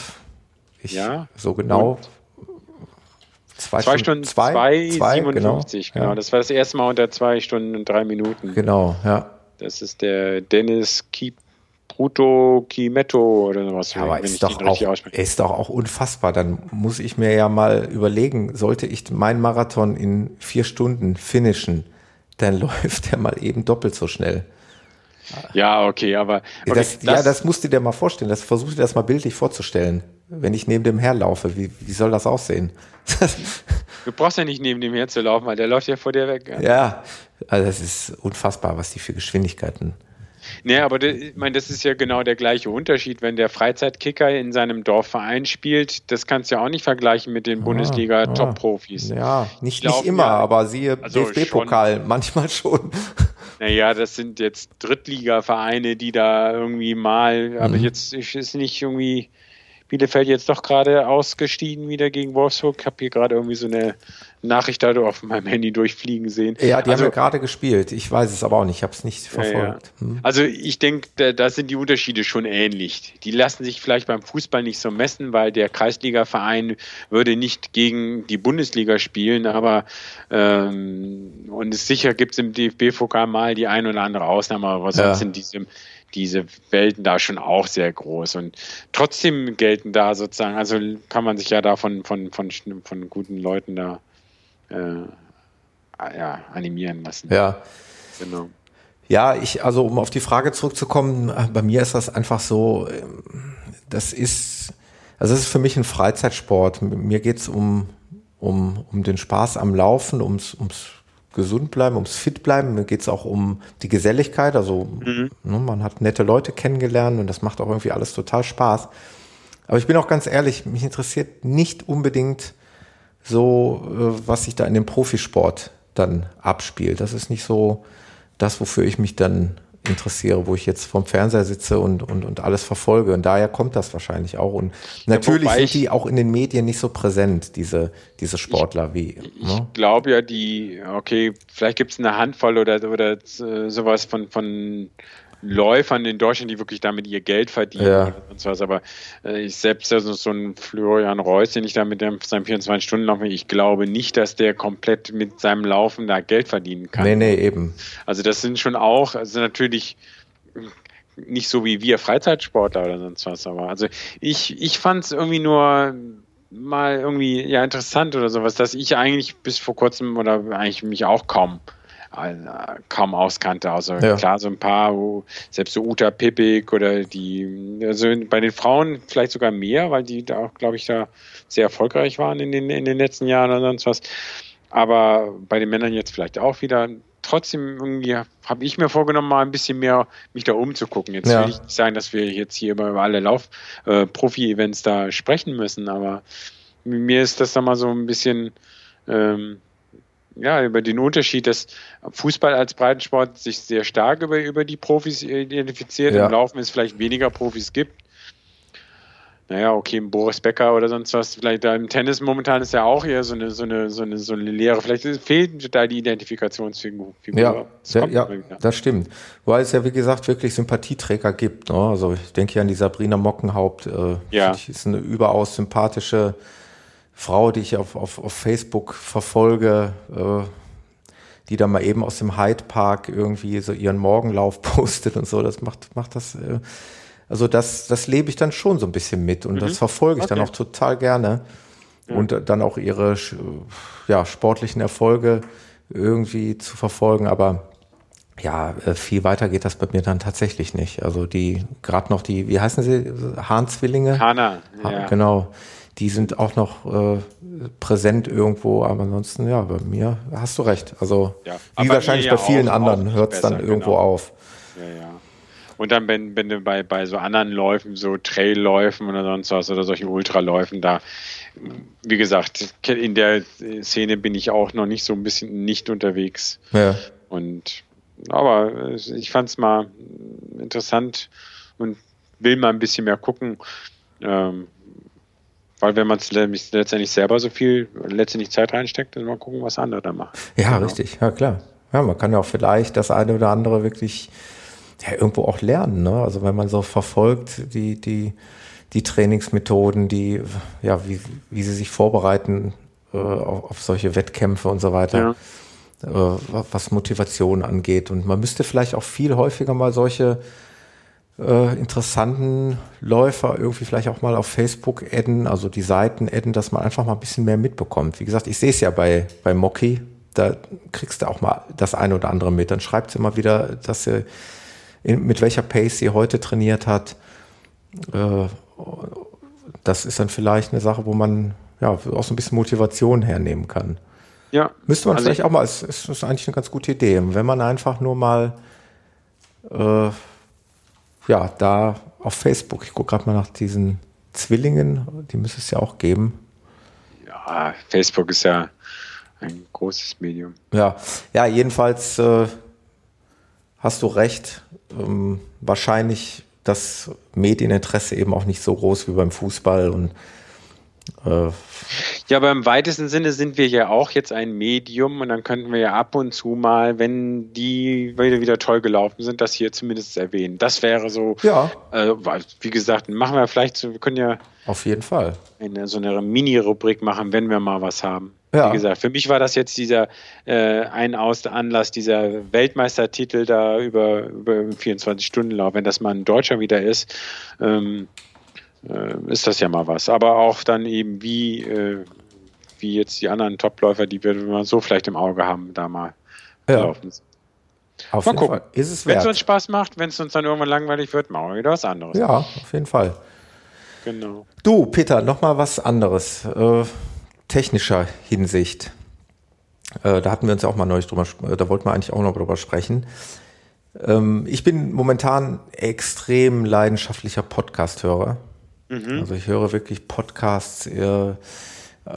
ich, ja, so genau. Und Zwei, zwei Stunden, zwei, zwei, zwei 57, genau. genau. Ja. Das war das erste Mal unter zwei Stunden und drei Minuten. Genau, ja. Das ist der Dennis Kipruto Kimetto oder sowas. Ja, aber ist doch, auch, ist doch auch unfassbar. Dann muss ich mir ja mal überlegen, sollte ich meinen Marathon in vier Stunden finishen, dann läuft der mal eben doppelt so schnell. Ja, okay, aber. Okay, das, das, ja, das musst du dir mal vorstellen. Das versuch dir das mal bildlich vorzustellen. Wenn ich neben dem herlaufe, wie, wie soll das aussehen? Du brauchst ja nicht neben dem herzulaufen, weil der läuft ja vor dir weg. Ja, ja also das ist unfassbar, was die für Geschwindigkeiten. Nee, aber das, ich meine, das ist ja genau der gleiche Unterschied, wenn der Freizeitkicker in seinem Dorfverein spielt. Das kannst du ja auch nicht vergleichen mit den Bundesliga-Top-Profis. Ja, nicht, nicht immer, ja, aber siehe also DFB-Pokal, manchmal schon. Naja, das sind jetzt Drittliga-Vereine, die da irgendwie mal, aber mhm. jetzt ist nicht irgendwie Bielefeld jetzt doch gerade ausgestiegen wieder gegen Wolfsburg. Ich habe hier gerade irgendwie so eine Nachricht da auf meinem Handy durchfliegen sehen. Ja, die also, haben ja gerade gespielt. Ich weiß es aber auch nicht. Ich habe es nicht verfolgt. Ja, ja. Hm. Also ich denke, da, da, sind die Unterschiede schon ähnlich. Die lassen sich vielleicht beim Fußball nicht so messen, weil der Kreisligaverein würde nicht gegen die Bundesliga spielen, aber ähm, und es sicher gibt es im DFB-Pokal mal die ein oder andere Ausnahme, aber sonst ja. sind diese diese Welten da schon auch sehr groß. Und trotzdem gelten da sozusagen, also kann man sich ja da von, von, von, von guten Leuten da äh, ja, animieren lassen. Ja. Genau. Ja, ich, also um auf die Frage zurückzukommen, bei mir ist das einfach so, das ist, also es ist für mich ein Freizeitsport. Mir geht's um, um, um den Spaß am Laufen, ums, ums gesund bleiben, ums fit bleiben. Mir geht's auch um die Geselligkeit. Also mhm. ne, man hat nette Leute kennengelernt und das macht auch irgendwie alles total Spaß. Aber ich bin auch ganz ehrlich, mich interessiert nicht unbedingt so, äh, was sich da in dem Profisport dann abspielt. Das ist nicht so das, wofür ich mich dann interessiere, wo ich jetzt vorm Fernseher sitze und, und, und alles verfolge. Und daher kommt das wahrscheinlich auch. Und natürlich ja, sind die auch in den Medien nicht so präsent, diese, diese Sportler ich, wie. Ich ne? glaube ja, die, okay, vielleicht gibt es eine Handvoll oder, oder sowas von, von Läufern in Deutschland, die wirklich damit ihr Geld verdienen ja. und was. Aber äh, ich selbst, also so ein Florian Reus, den ich da mit seinem 24-Stunden-Lauf, ich glaube nicht, dass der komplett mit seinem Laufen da Geld verdienen kann. Nee, nee, eben. Also das sind schon auch, also natürlich nicht so wie wir Freizeitsportler oder sonst was, aber also ich, ich fand es irgendwie nur mal irgendwie ja interessant oder sowas, dass ich eigentlich bis vor kurzem oder eigentlich mich auch kaum kaum auskannte. Also ja. klar, so ein paar, selbst so Uta Pippig oder die, also bei den Frauen vielleicht sogar mehr, weil die da auch, glaube ich, da sehr erfolgreich waren in den, in den letzten Jahren oder sonst was. Aber bei den Männern jetzt vielleicht auch wieder. Trotzdem irgendwie habe ich mir vorgenommen, mal ein bisschen mehr mich da umzugucken. Jetzt ja. will ich nicht sagen, dass wir jetzt hier über alle Lauf-Profi-Events äh, da sprechen müssen, aber mir ist das da mal so ein bisschen ähm, ja, über den Unterschied, dass Fußball als Breitensport sich sehr stark über, über die Profis identifiziert. Ja. Im Laufen es vielleicht weniger Profis gibt. Naja, okay, Boris Becker oder sonst was. Vielleicht da im Tennis momentan ist ja auch eher so eine, so eine, so eine, so eine Lehre. Vielleicht fehlt da die Identifikationsfigur. Ja, das, ja, ja das stimmt. Weil es ja, wie gesagt, wirklich Sympathieträger gibt. Ne? Also ich denke hier an die Sabrina Mockenhaupt. Äh, ja. ist eine überaus sympathische Frau, die ich auf, auf, auf Facebook verfolge, äh, die da mal eben aus dem Hyde Park irgendwie so ihren Morgenlauf postet und so, das macht, macht das, äh, also das, das lebe ich dann schon so ein bisschen mit und mhm. das verfolge ich okay. dann auch total gerne. Ja. Und dann auch ihre ja, sportlichen Erfolge irgendwie zu verfolgen, aber ja, äh, viel weiter geht das bei mir dann tatsächlich nicht. Also die, gerade noch die, wie heißen sie, Hahn-Zwillinge? Hanna, ja. Genau die sind auch noch äh, präsent irgendwo, aber ansonsten, ja, bei mir hast du recht. Also ja, wie wahrscheinlich bei vielen auch, anderen hört es dann irgendwo genau. auf. Ja, ja. Und dann, wenn, wenn du bei, bei so anderen Läufen, so Trailläufen oder sonst was oder solchen Ultraläufen, da, wie gesagt, in der Szene bin ich auch noch nicht so ein bisschen nicht unterwegs. Ja. Und aber ich fand es mal interessant und will mal ein bisschen mehr gucken. Ähm, weil wenn man letztendlich selber so viel letztendlich Zeit reinsteckt, dann mal gucken, was andere da machen. Ja, genau. richtig, ja klar. Ja, man kann ja auch vielleicht das eine oder andere wirklich ja, irgendwo auch lernen. Ne? Also wenn man so verfolgt, die, die, die Trainingsmethoden, die, ja, wie, wie sie sich vorbereiten äh, auf, auf solche Wettkämpfe und so weiter, ja. äh, was Motivation angeht. Und man müsste vielleicht auch viel häufiger mal solche äh, interessanten Läufer irgendwie vielleicht auch mal auf Facebook adden, also die Seiten adden, dass man einfach mal ein bisschen mehr mitbekommt. Wie gesagt, ich sehe es ja bei, bei Moki, da kriegst du auch mal das eine oder andere mit. Dann schreibt sie immer wieder, dass sie in, mit welcher Pace sie heute trainiert hat. Äh, das ist dann vielleicht eine Sache, wo man ja auch so ein bisschen Motivation hernehmen kann. Ja. Müsste man also vielleicht auch mal, es ist eigentlich eine ganz gute Idee, wenn man einfach nur mal äh, ja, da auf Facebook, ich gucke gerade mal nach diesen Zwillingen, die müsste es ja auch geben. Ja, Facebook ist ja ein großes Medium. Ja, ja jedenfalls äh, hast du recht. Ähm, wahrscheinlich das Medieninteresse eben auch nicht so groß wie beim Fußball und ja, aber im weitesten Sinne sind wir ja auch jetzt ein Medium und dann könnten wir ja ab und zu mal, wenn die wieder, wieder toll gelaufen sind, das hier zumindest erwähnen. Das wäre so, ja. Äh, wie gesagt, machen wir vielleicht so, wir können ja auf jeden Fall eine, so eine Mini-Rubrik machen, wenn wir mal was haben. Ja. Wie gesagt, für mich war das jetzt dieser äh, ein Aus Anlass, dieser Weltmeistertitel da über, über 24-Stunden-Lauf, wenn das mal ein Deutscher wieder ist. Ähm, äh, ist das ja mal was. Aber auch dann eben wie, äh, wie jetzt die anderen Topläufer, die wir mal so vielleicht im Auge haben, da mal ja. laufen. Auf mal gucken. Fall. Ist es Wenn es uns Spaß macht, wenn es uns dann irgendwann langweilig wird, machen wir wieder was anderes. Ja, auf jeden Fall. Genau. Du, Peter, nochmal was anderes. Äh, technischer Hinsicht. Äh, da hatten wir uns ja auch mal neulich drüber, äh, da wollten wir eigentlich auch noch drüber sprechen. Ähm, ich bin momentan extrem leidenschaftlicher Podcast-Hörer. Mhm. Also ich höre wirklich Podcasts äh,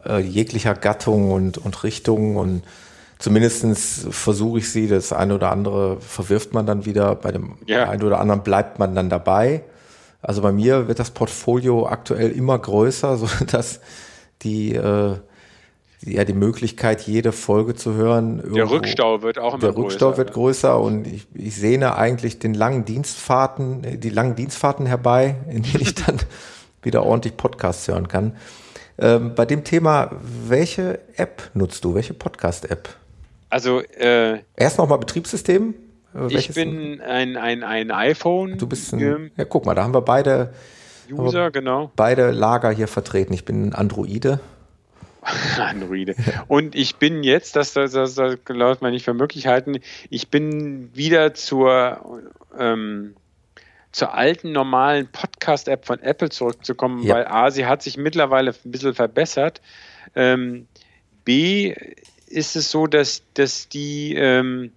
äh, jeglicher Gattung und, und Richtung und zumindest versuche ich sie, das eine oder andere verwirft man dann wieder, bei dem ja. einen oder anderen bleibt man dann dabei. Also bei mir wird das Portfolio aktuell immer größer, so dass die äh, ja die Möglichkeit, jede Folge zu hören. Irgendwo, der Rückstau wird auch immer der größer. Der Rückstau wird größer und ich, ich sehne eigentlich den langen Dienstfahrten, die langen Dienstfahrten herbei, in denen ich dann wieder ordentlich Podcasts hören kann. Ähm, bei dem Thema, welche App nutzt du? Welche Podcast-App? Also äh, erst nochmal Betriebssystem. Äh, ich bin ein, ein, ein iPhone. Du bist ein, ähm, ja, guck mal, da haben wir beide User, wir genau. Beide Lager hier vertreten. Ich bin ein Androide. Androide. Und ich bin jetzt, das, das, das, das laut man nicht für möglich halten, ich bin wieder zur ähm, zur alten normalen Podcast-App von Apple zurückzukommen, ja. weil A, sie hat sich mittlerweile ein bisschen verbessert. Ähm, B, ist es so, dass, dass die ähm,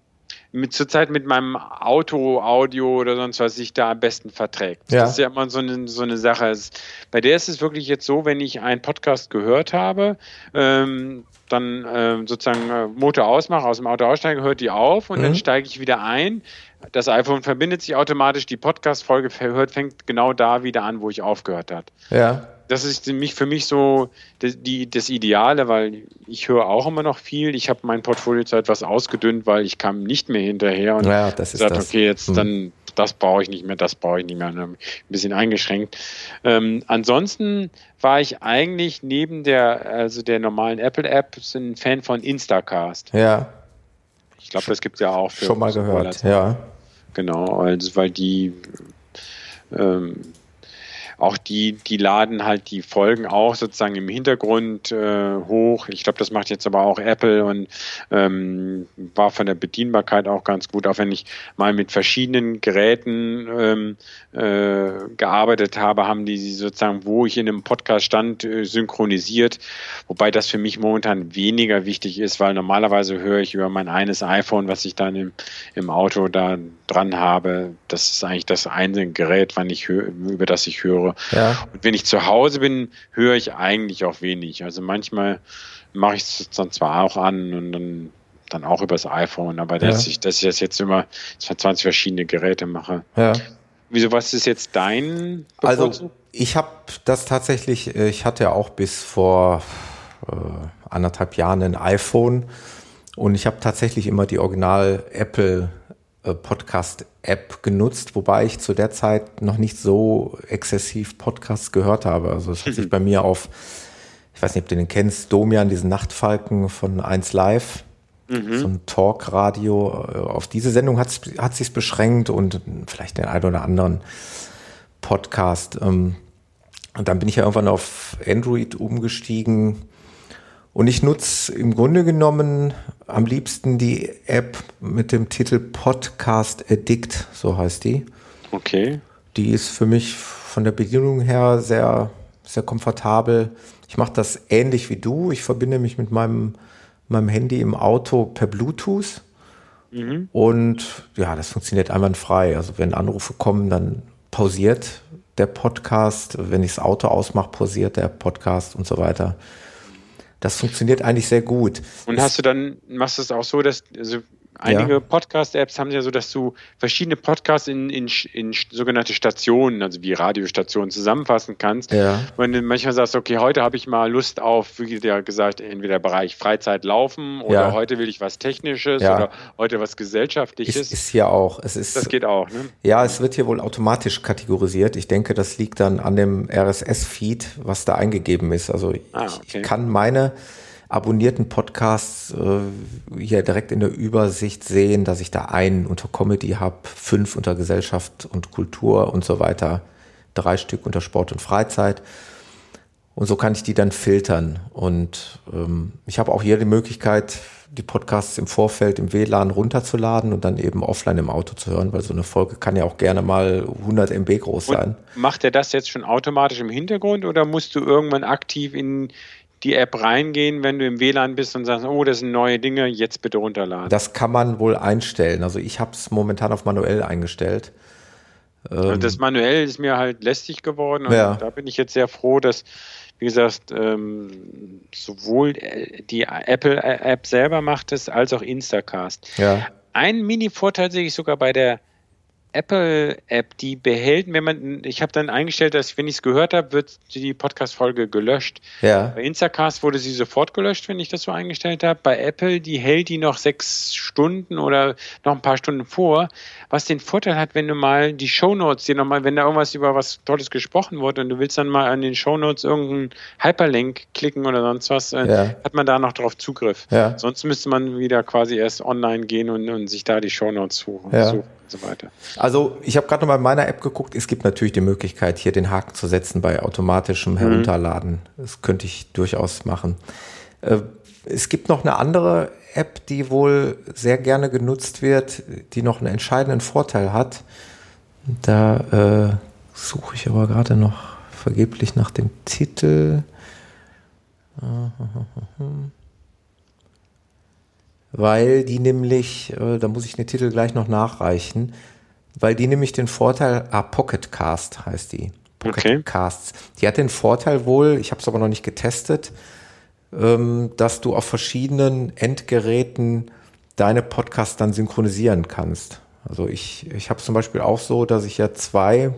mit, zurzeit mit meinem Auto-Audio oder sonst was sich da am besten verträgt. Ja. Das ist ja immer so eine, so eine Sache. Bei der ist es wirklich jetzt so, wenn ich einen Podcast gehört habe, ähm, dann äh, sozusagen äh, Motor ausmache, aus dem Auto aussteige, hört die auf und mhm. dann steige ich wieder ein das iPhone verbindet sich automatisch, die Podcast-Folge hört, fängt genau da wieder an, wo ich aufgehört habe. Ja. Das ist für mich so das, die, das Ideale, weil ich höre auch immer noch viel. Ich habe mein Portfolio zwar etwas ausgedünnt, weil ich kam nicht mehr hinterher und ja, das gesagt, das. okay, jetzt hm. dann das brauche ich nicht mehr, das brauche ich nicht mehr. Ein bisschen eingeschränkt. Ähm, ansonsten war ich eigentlich neben der, also der normalen Apple-App ein Fan von Instacast. Ja. Ich glaube, das gibt es ja auch für Schon mal gehört, ja. Genau, also weil die ähm, auch die, die laden halt die Folgen auch sozusagen im Hintergrund äh, hoch. Ich glaube, das macht jetzt aber auch Apple und ähm, war von der Bedienbarkeit auch ganz gut, auch wenn ich mal mit verschiedenen Geräten ähm, äh, gearbeitet habe, haben die sozusagen, wo ich in einem Podcast stand, äh, synchronisiert, wobei das für mich momentan weniger wichtig ist, weil normalerweise höre ich über mein eines iPhone, was ich dann im, im Auto da dran habe. Das ist eigentlich das einzige Gerät, wann ich über das ich höre höre. Ja. Und wenn ich zu Hause bin, höre ich eigentlich auch wenig. Also manchmal mache ich es dann zwar auch an und dann, dann auch übers iPhone, aber ja. dass, ich, dass ich das jetzt immer 20 verschiedene Geräte mache. Ja. Wieso, was ist jetzt dein Bevorzug? Also ich habe das tatsächlich, äh, ich hatte ja auch bis vor äh, anderthalb Jahren ein iPhone und ich habe tatsächlich immer die Original Apple Podcast-App genutzt, wobei ich zu der Zeit noch nicht so exzessiv Podcasts gehört habe. Also es hat sich bei mir auf, ich weiß nicht, ob du den kennst, Domian, diesen Nachtfalken von 1 Live, mhm. so ein Talkradio. Äh, auf diese Sendung hat es sich beschränkt und vielleicht den einen oder anderen Podcast. Ähm, und dann bin ich ja irgendwann auf Android umgestiegen und ich nutze im Grunde genommen am liebsten die App mit dem Titel Podcast Addict, so heißt die. Okay. Die ist für mich von der Bedienung her sehr, sehr komfortabel. Ich mache das ähnlich wie du. Ich verbinde mich mit meinem, meinem Handy im Auto per Bluetooth. Mhm. Und ja, das funktioniert einwandfrei. Also wenn Anrufe kommen, dann pausiert der Podcast. Wenn ich das Auto ausmache, pausiert der Podcast und so weiter. Das funktioniert eigentlich sehr gut. Und hast du dann, machst du es auch so, dass, also Einige ja. Podcast-Apps haben ja so, dass du verschiedene Podcasts in, in, in sogenannte Stationen, also wie Radiostationen, zusammenfassen kannst. Ja. Wenn du manchmal sagst, okay, heute habe ich mal Lust auf, wie gesagt, entweder Bereich Freizeit laufen oder ja. heute will ich was Technisches oder heute was Gesellschaftliches. Ist, ist hier auch. Es ist, das geht auch, ne? Ja, es wird hier wohl automatisch kategorisiert. Ich denke, das liegt dann an dem RSS-Feed, was da eingegeben ist. Also ah, okay. ich kann meine abonnierten Podcasts äh, hier direkt in der Übersicht sehen, dass ich da einen unter Comedy habe, fünf unter Gesellschaft und Kultur und so weiter, drei Stück unter Sport und Freizeit. Und so kann ich die dann filtern. Und ähm, ich habe auch hier die Möglichkeit, die Podcasts im Vorfeld im WLAN runterzuladen und dann eben offline im Auto zu hören, weil so eine Folge kann ja auch gerne mal 100 MB groß sein. Und macht er das jetzt schon automatisch im Hintergrund oder musst du irgendwann aktiv in die App reingehen, wenn du im WLAN bist und sagst, oh, das sind neue Dinge, jetzt bitte runterladen. Das kann man wohl einstellen. Also ich habe es momentan auf manuell eingestellt. Ähm, das manuell ist mir halt lästig geworden und ja. da bin ich jetzt sehr froh, dass wie gesagt, ähm, sowohl äh, die Apple-App selber macht es, als auch Instacast. Ja. Einen Mini-Vorteil sehe ich sogar bei der Apple-App, die behält, wenn man, ich habe dann eingestellt, dass wenn ich es gehört habe, wird die Podcast-Folge gelöscht. Ja. Bei Instacast wurde sie sofort gelöscht, wenn ich das so eingestellt habe. Bei Apple, die hält die noch sechs Stunden oder noch ein paar Stunden vor, was den Vorteil hat, wenn du mal die Shownotes dir nochmal, wenn da irgendwas über was Tolles gesprochen wurde und du willst dann mal an den Shownotes irgendeinen Hyperlink klicken oder sonst was, äh, ja. hat man da noch drauf Zugriff. Ja. Sonst müsste man wieder quasi erst online gehen und, und sich da die Shownotes suchen. Ja. suchen und so weiter. Also ich habe gerade noch mal in meiner App geguckt. Es gibt natürlich die Möglichkeit, hier den Haken zu setzen bei automatischem mhm. Herunterladen. Das könnte ich durchaus machen. Äh, es gibt noch eine andere App, die wohl sehr gerne genutzt wird, die noch einen entscheidenden Vorteil hat. Da äh, suche ich aber gerade noch vergeblich nach dem Titel. Weil die nämlich, äh, da muss ich den Titel gleich noch nachreichen, weil die nämlich den Vorteil, ah, Pocket Cast heißt die. Pocket okay. Die hat den Vorteil wohl, ich habe es aber noch nicht getestet, ähm, dass du auf verschiedenen Endgeräten deine Podcasts dann synchronisieren kannst. Also ich, ich habe zum Beispiel auch so, dass ich ja zwei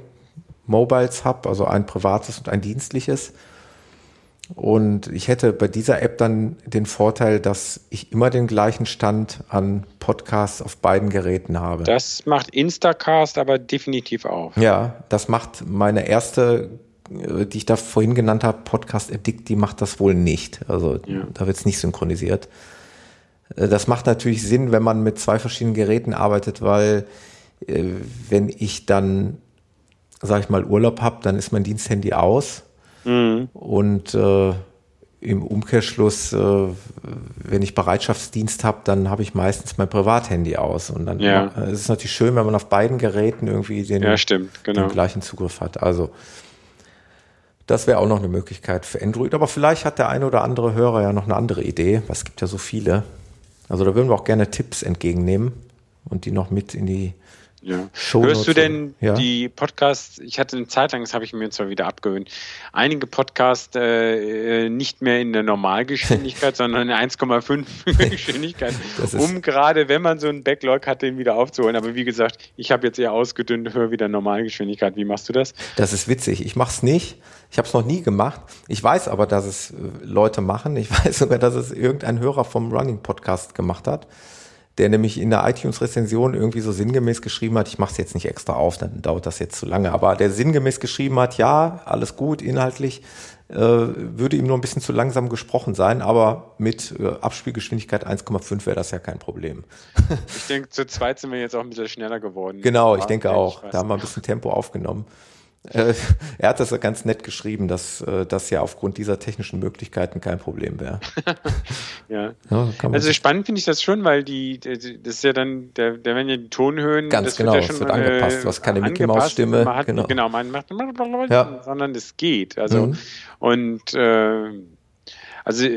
Mobiles habe, also ein privates und ein dienstliches. Und ich hätte bei dieser App dann den Vorteil, dass ich immer den gleichen Stand an Podcasts auf beiden Geräten habe. Das macht Instacast aber definitiv auch. Ja, das macht meine erste, äh, die ich da vorhin genannt habe, Podcast Addict, die macht das wohl nicht. Also ja. da wird es nicht synchronisiert. Äh, das macht natürlich Sinn, wenn man mit zwei verschiedenen Geräten arbeitet, weil äh, wenn ich dann, sage ich mal, Urlaub habe, dann ist mein Diensthandy aus Mhm. Und äh, im Umkehrschluss, äh, wenn ich Bereitschaftsdienst habe, dann habe ich meistens mein Privathandy aus. Und dann ja. äh, es ist natürlich schön, wenn man auf beiden Geräten irgendwie den, ja, stimmt, genau. den gleichen Zugriff hat. Also das wäre auch noch eine Möglichkeit für Android. Aber vielleicht hat der eine oder andere Hörer ja noch eine andere Idee. Es gibt ja so viele. Also da würden wir auch gerne Tipps entgegennehmen und die noch mit in die ja. Hörst du denn ja? die Podcasts, ich hatte eine Zeit lang, das habe ich mir zwar wieder abgewöhnt, einige Podcasts äh, äh nicht mehr in der Normalgeschwindigkeit, sondern in 1,5 Geschwindigkeit, um gerade, wenn man so einen Backlog hat, den wieder aufzuholen. Aber wie gesagt, ich habe jetzt eher ausgedünnt, höre wieder Normalgeschwindigkeit. Wie machst du das? Das ist witzig. Ich mache es nicht. Ich habe es noch nie gemacht. Ich weiß aber, dass es äh, Leute machen. Ich weiß sogar, dass es irgendein Hörer vom Running Podcast gemacht hat der nämlich in der iTunes-Rezension irgendwie so sinngemäß geschrieben hat, ich mache es jetzt nicht extra auf, dann dauert das jetzt zu lange, aber der sinngemäß geschrieben hat, ja, alles gut, inhaltlich, äh, würde ihm nur ein bisschen zu langsam gesprochen sein, aber mit äh, Abspielgeschwindigkeit 1,5 wäre das ja kein Problem. ich denke, zu zweit sind wir jetzt auch ein bisschen schneller geworden. Genau, ich denke auch. Da haben wir ein bisschen Tempo aufgenommen. Äh, er hat das ja ganz nett geschrieben, dass äh, das ja aufgrund dieser technischen Möglichkeiten kein Problem wäre. ja. ja also spannend finde ich das schon, weil die, das ist ja dann, der, der werden ja die Tonhöhen. Ganz genau, wird ja schon, wird angepasst. Du hast keine Mickey Maus Stimme. Man hat, genau. genau, man macht, ja. sondern es geht. Also, mhm. und, äh, also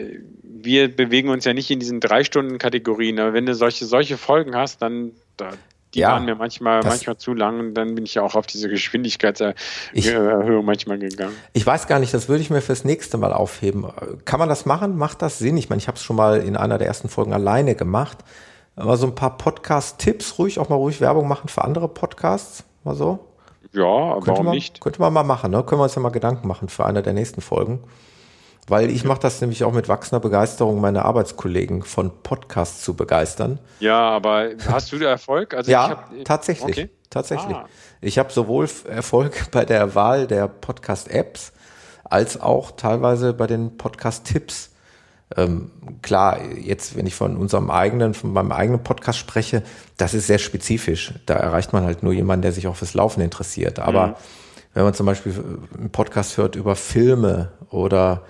wir bewegen uns ja nicht in diesen drei Stunden Kategorien, aber wenn du solche solche Folgen hast, dann da, die ja, waren mir manchmal, manchmal zu lang und dann bin ich ja auch auf diese Geschwindigkeitserhöhung manchmal gegangen. Ich weiß gar nicht, das würde ich mir fürs nächste Mal aufheben. Kann man das machen? Macht das Sinn? Ich meine, ich habe es schon mal in einer der ersten Folgen alleine gemacht. Aber so ein paar Podcast-Tipps, ruhig auch mal ruhig Werbung machen für andere Podcasts, mal so. Ja, könnte warum man, nicht? Könnte man mal machen, ne? Können wir uns ja mal Gedanken machen für eine der nächsten Folgen. Weil ich mache das nämlich auch mit wachsender Begeisterung, meine Arbeitskollegen von Podcasts zu begeistern. Ja, aber hast du da Erfolg? Also ja, hab, tatsächlich. Okay. Tatsächlich. Ah. Ich habe sowohl Erfolg bei der Wahl der Podcast-Apps als auch teilweise bei den Podcast-Tipps. Ähm, klar, jetzt, wenn ich von unserem eigenen, von meinem eigenen Podcast spreche, das ist sehr spezifisch. Da erreicht man halt nur jemanden, der sich auch fürs Laufen interessiert. Aber mhm. wenn man zum Beispiel einen Podcast hört über Filme oder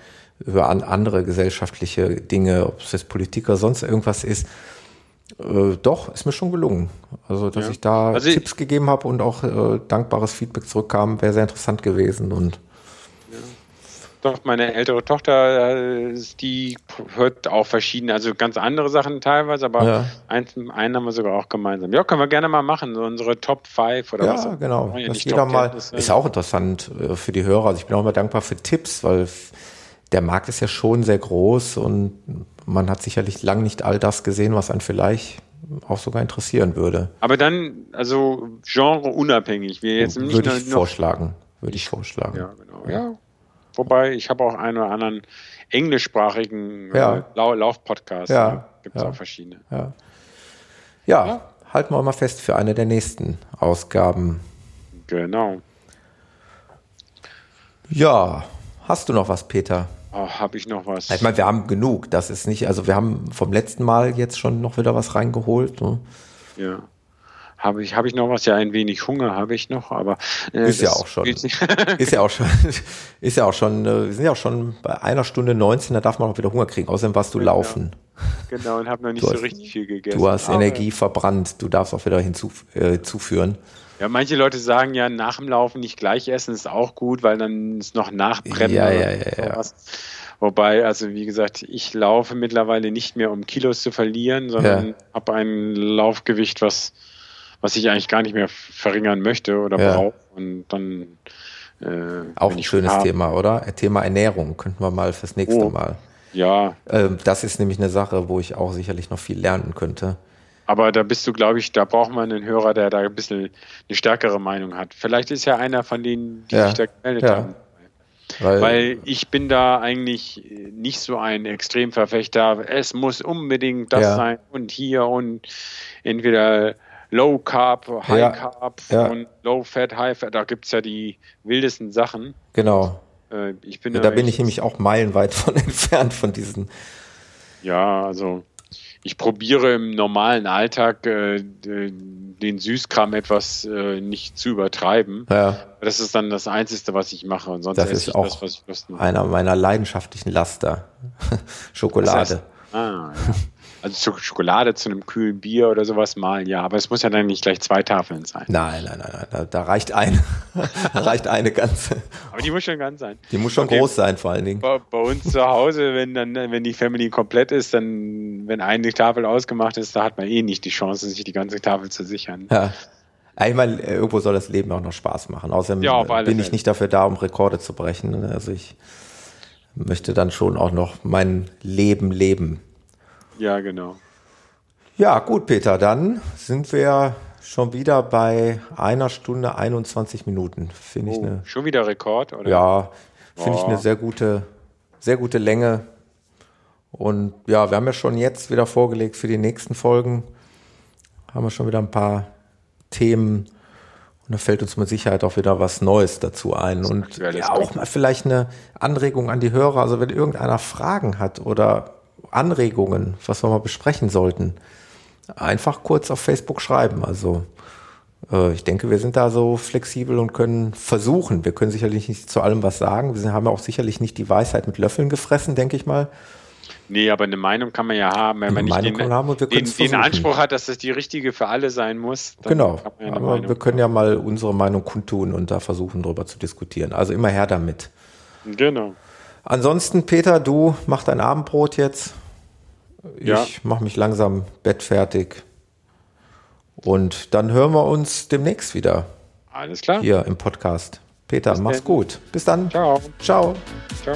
über an andere gesellschaftliche Dinge, ob es jetzt Politik oder sonst irgendwas ist. Äh, doch, ist mir schon gelungen. Also, dass ja. ich da also Tipps ich, gegeben habe und auch äh, dankbares Feedback zurückkam, wäre sehr interessant gewesen. Und ja. Doch, meine ältere Tochter, äh, die hört auch verschiedene, also ganz andere Sachen teilweise, aber ja. einen, einen haben wir sogar auch gemeinsam. Ja, können wir gerne mal machen, so unsere Top 5 oder ja, was. Ja, genau. Jeder mal, ist auch interessant äh, für die Hörer. Also ich bin auch immer dankbar für Tipps, weil der Markt ist ja schon sehr groß und man hat sicherlich lang nicht all das gesehen, was einen vielleicht auch sogar interessieren würde. Aber dann, also Genre unabhängig. Wir jetzt nicht würde ich vorschlagen. Würde ich vorschlagen. Ja, genau. Ja. Wobei, ich habe auch einen oder anderen englischsprachigen ja. äh, Lauf-Podcast. Ja. ja. Gibt es ja. auch verschiedene. Ja. ja. ja, halten wir mal fest für eine der nächsten Ausgaben. Genau. Ja, hast du noch was, Peter? Oh, habe ich noch was? Ich meine, wir haben genug. Das ist nicht, also wir haben vom letzten Mal jetzt schon noch wieder was reingeholt. Ne? Ja. Habe ich, hab ich noch was? Ja, ein wenig Hunger habe ich noch, aber äh, ist ja auch schon. ist ja auch schon. Ist ja auch schon. Äh, wir sind ja auch schon bei einer Stunde 19, da darf man auch wieder Hunger kriegen. Außerdem warst du genau. laufen. Genau, und habe noch nicht du so hast, richtig viel gegessen. Du hast Energie verbrannt. Du darfst auch wieder hinzuführen. Äh, ja, manche Leute sagen ja, nach dem Laufen nicht gleich essen ist auch gut, weil dann es noch nachbrennt. Ja, ja, ja, ja. Wobei, also wie gesagt, ich laufe mittlerweile nicht mehr, um Kilos zu verlieren, sondern ja. habe ein Laufgewicht, was was ich eigentlich gar nicht mehr verringern möchte oder ja. brauche. Und dann äh, auch ein schönes hab, Thema, oder? Thema Ernährung könnten wir mal fürs nächste oh, Mal. Ja. Ähm, das ist nämlich eine Sache, wo ich auch sicherlich noch viel lernen könnte. Aber da bist du, glaube ich, da braucht man einen Hörer, der da ein bisschen eine stärkere Meinung hat. Vielleicht ist ja einer von denen, die ja. sich da gemeldet ja. haben. Weil, Weil, ich bin da eigentlich nicht so ein Extremverfechter. Es muss unbedingt das ja. sein und hier und entweder Low Carb, High ja, Carb ja. und Low Fat, High Fat. Da gibt es ja die wildesten Sachen. Genau. Äh, ich bin ja, da bin ich nämlich auch meilenweit von entfernt von diesen. Ja, also ich probiere im normalen Alltag äh, den Süßkram etwas äh, nicht zu übertreiben. Ja. Das ist dann das Einzige, was ich mache. Und sonst das ist auch das, einer meiner leidenschaftlichen Laster. Schokolade. Das heißt, ah, ja. Also Schokolade zu einem kühlen Bier oder sowas mal, ja, aber es muss ja dann nicht gleich zwei Tafeln sein. Nein, nein, nein, nein da, da reicht eine. da reicht eine ganze. Aber die muss schon ganz sein. Die muss schon okay. groß sein, vor allen Dingen. Bei, bei, uns zu Hause, wenn dann, wenn die Family komplett ist, dann, wenn eine Tafel ausgemacht ist, da hat man eh nicht die Chance, sich die ganze Tafel zu sichern. Ja. Ich meine, irgendwo soll das Leben auch noch Spaß machen. Außerdem ja, bin ich nicht dafür da, um Rekorde zu brechen. Also ich möchte dann schon auch noch mein Leben leben. Ja, genau. Ja, gut, Peter, dann sind wir schon wieder bei einer Stunde 21 Minuten. Finde oh, ich eine. Schon wieder Rekord, oder? Ja, finde oh. ich eine sehr gute, sehr gute Länge. Und ja, wir haben ja schon jetzt wieder vorgelegt für die nächsten Folgen. Haben wir schon wieder ein paar Themen. Und da fällt uns mit Sicherheit auch wieder was Neues dazu ein. Und ja, auch mal vielleicht eine Anregung an die Hörer. Also wenn irgendeiner Fragen hat oder Anregungen, was wir mal besprechen sollten, einfach kurz auf Facebook schreiben. Also äh, ich denke, wir sind da so flexibel und können versuchen. Wir können sicherlich nicht zu allem was sagen. Wir haben ja auch sicherlich nicht die Weisheit mit Löffeln gefressen, denke ich mal. Nee, aber eine Meinung kann man ja haben, wenn man nicht den, haben den, den, Anspruch hat, dass das die richtige für alle sein muss. genau, ja aber Meinung wir können ja mal unsere Meinung kundtun und da versuchen, darüber zu diskutieren. Also immer her damit. Genau. Ansonsten, Peter, du mach dein Abendbrot jetzt. Ich ja. mache mich langsam bettfertig. Und dann hören wir uns demnächst wieder. Alles klar. Hier im Podcast. Peter, Bis mach's denn. gut. Bis dann. Ciao. Ciao. Ciao.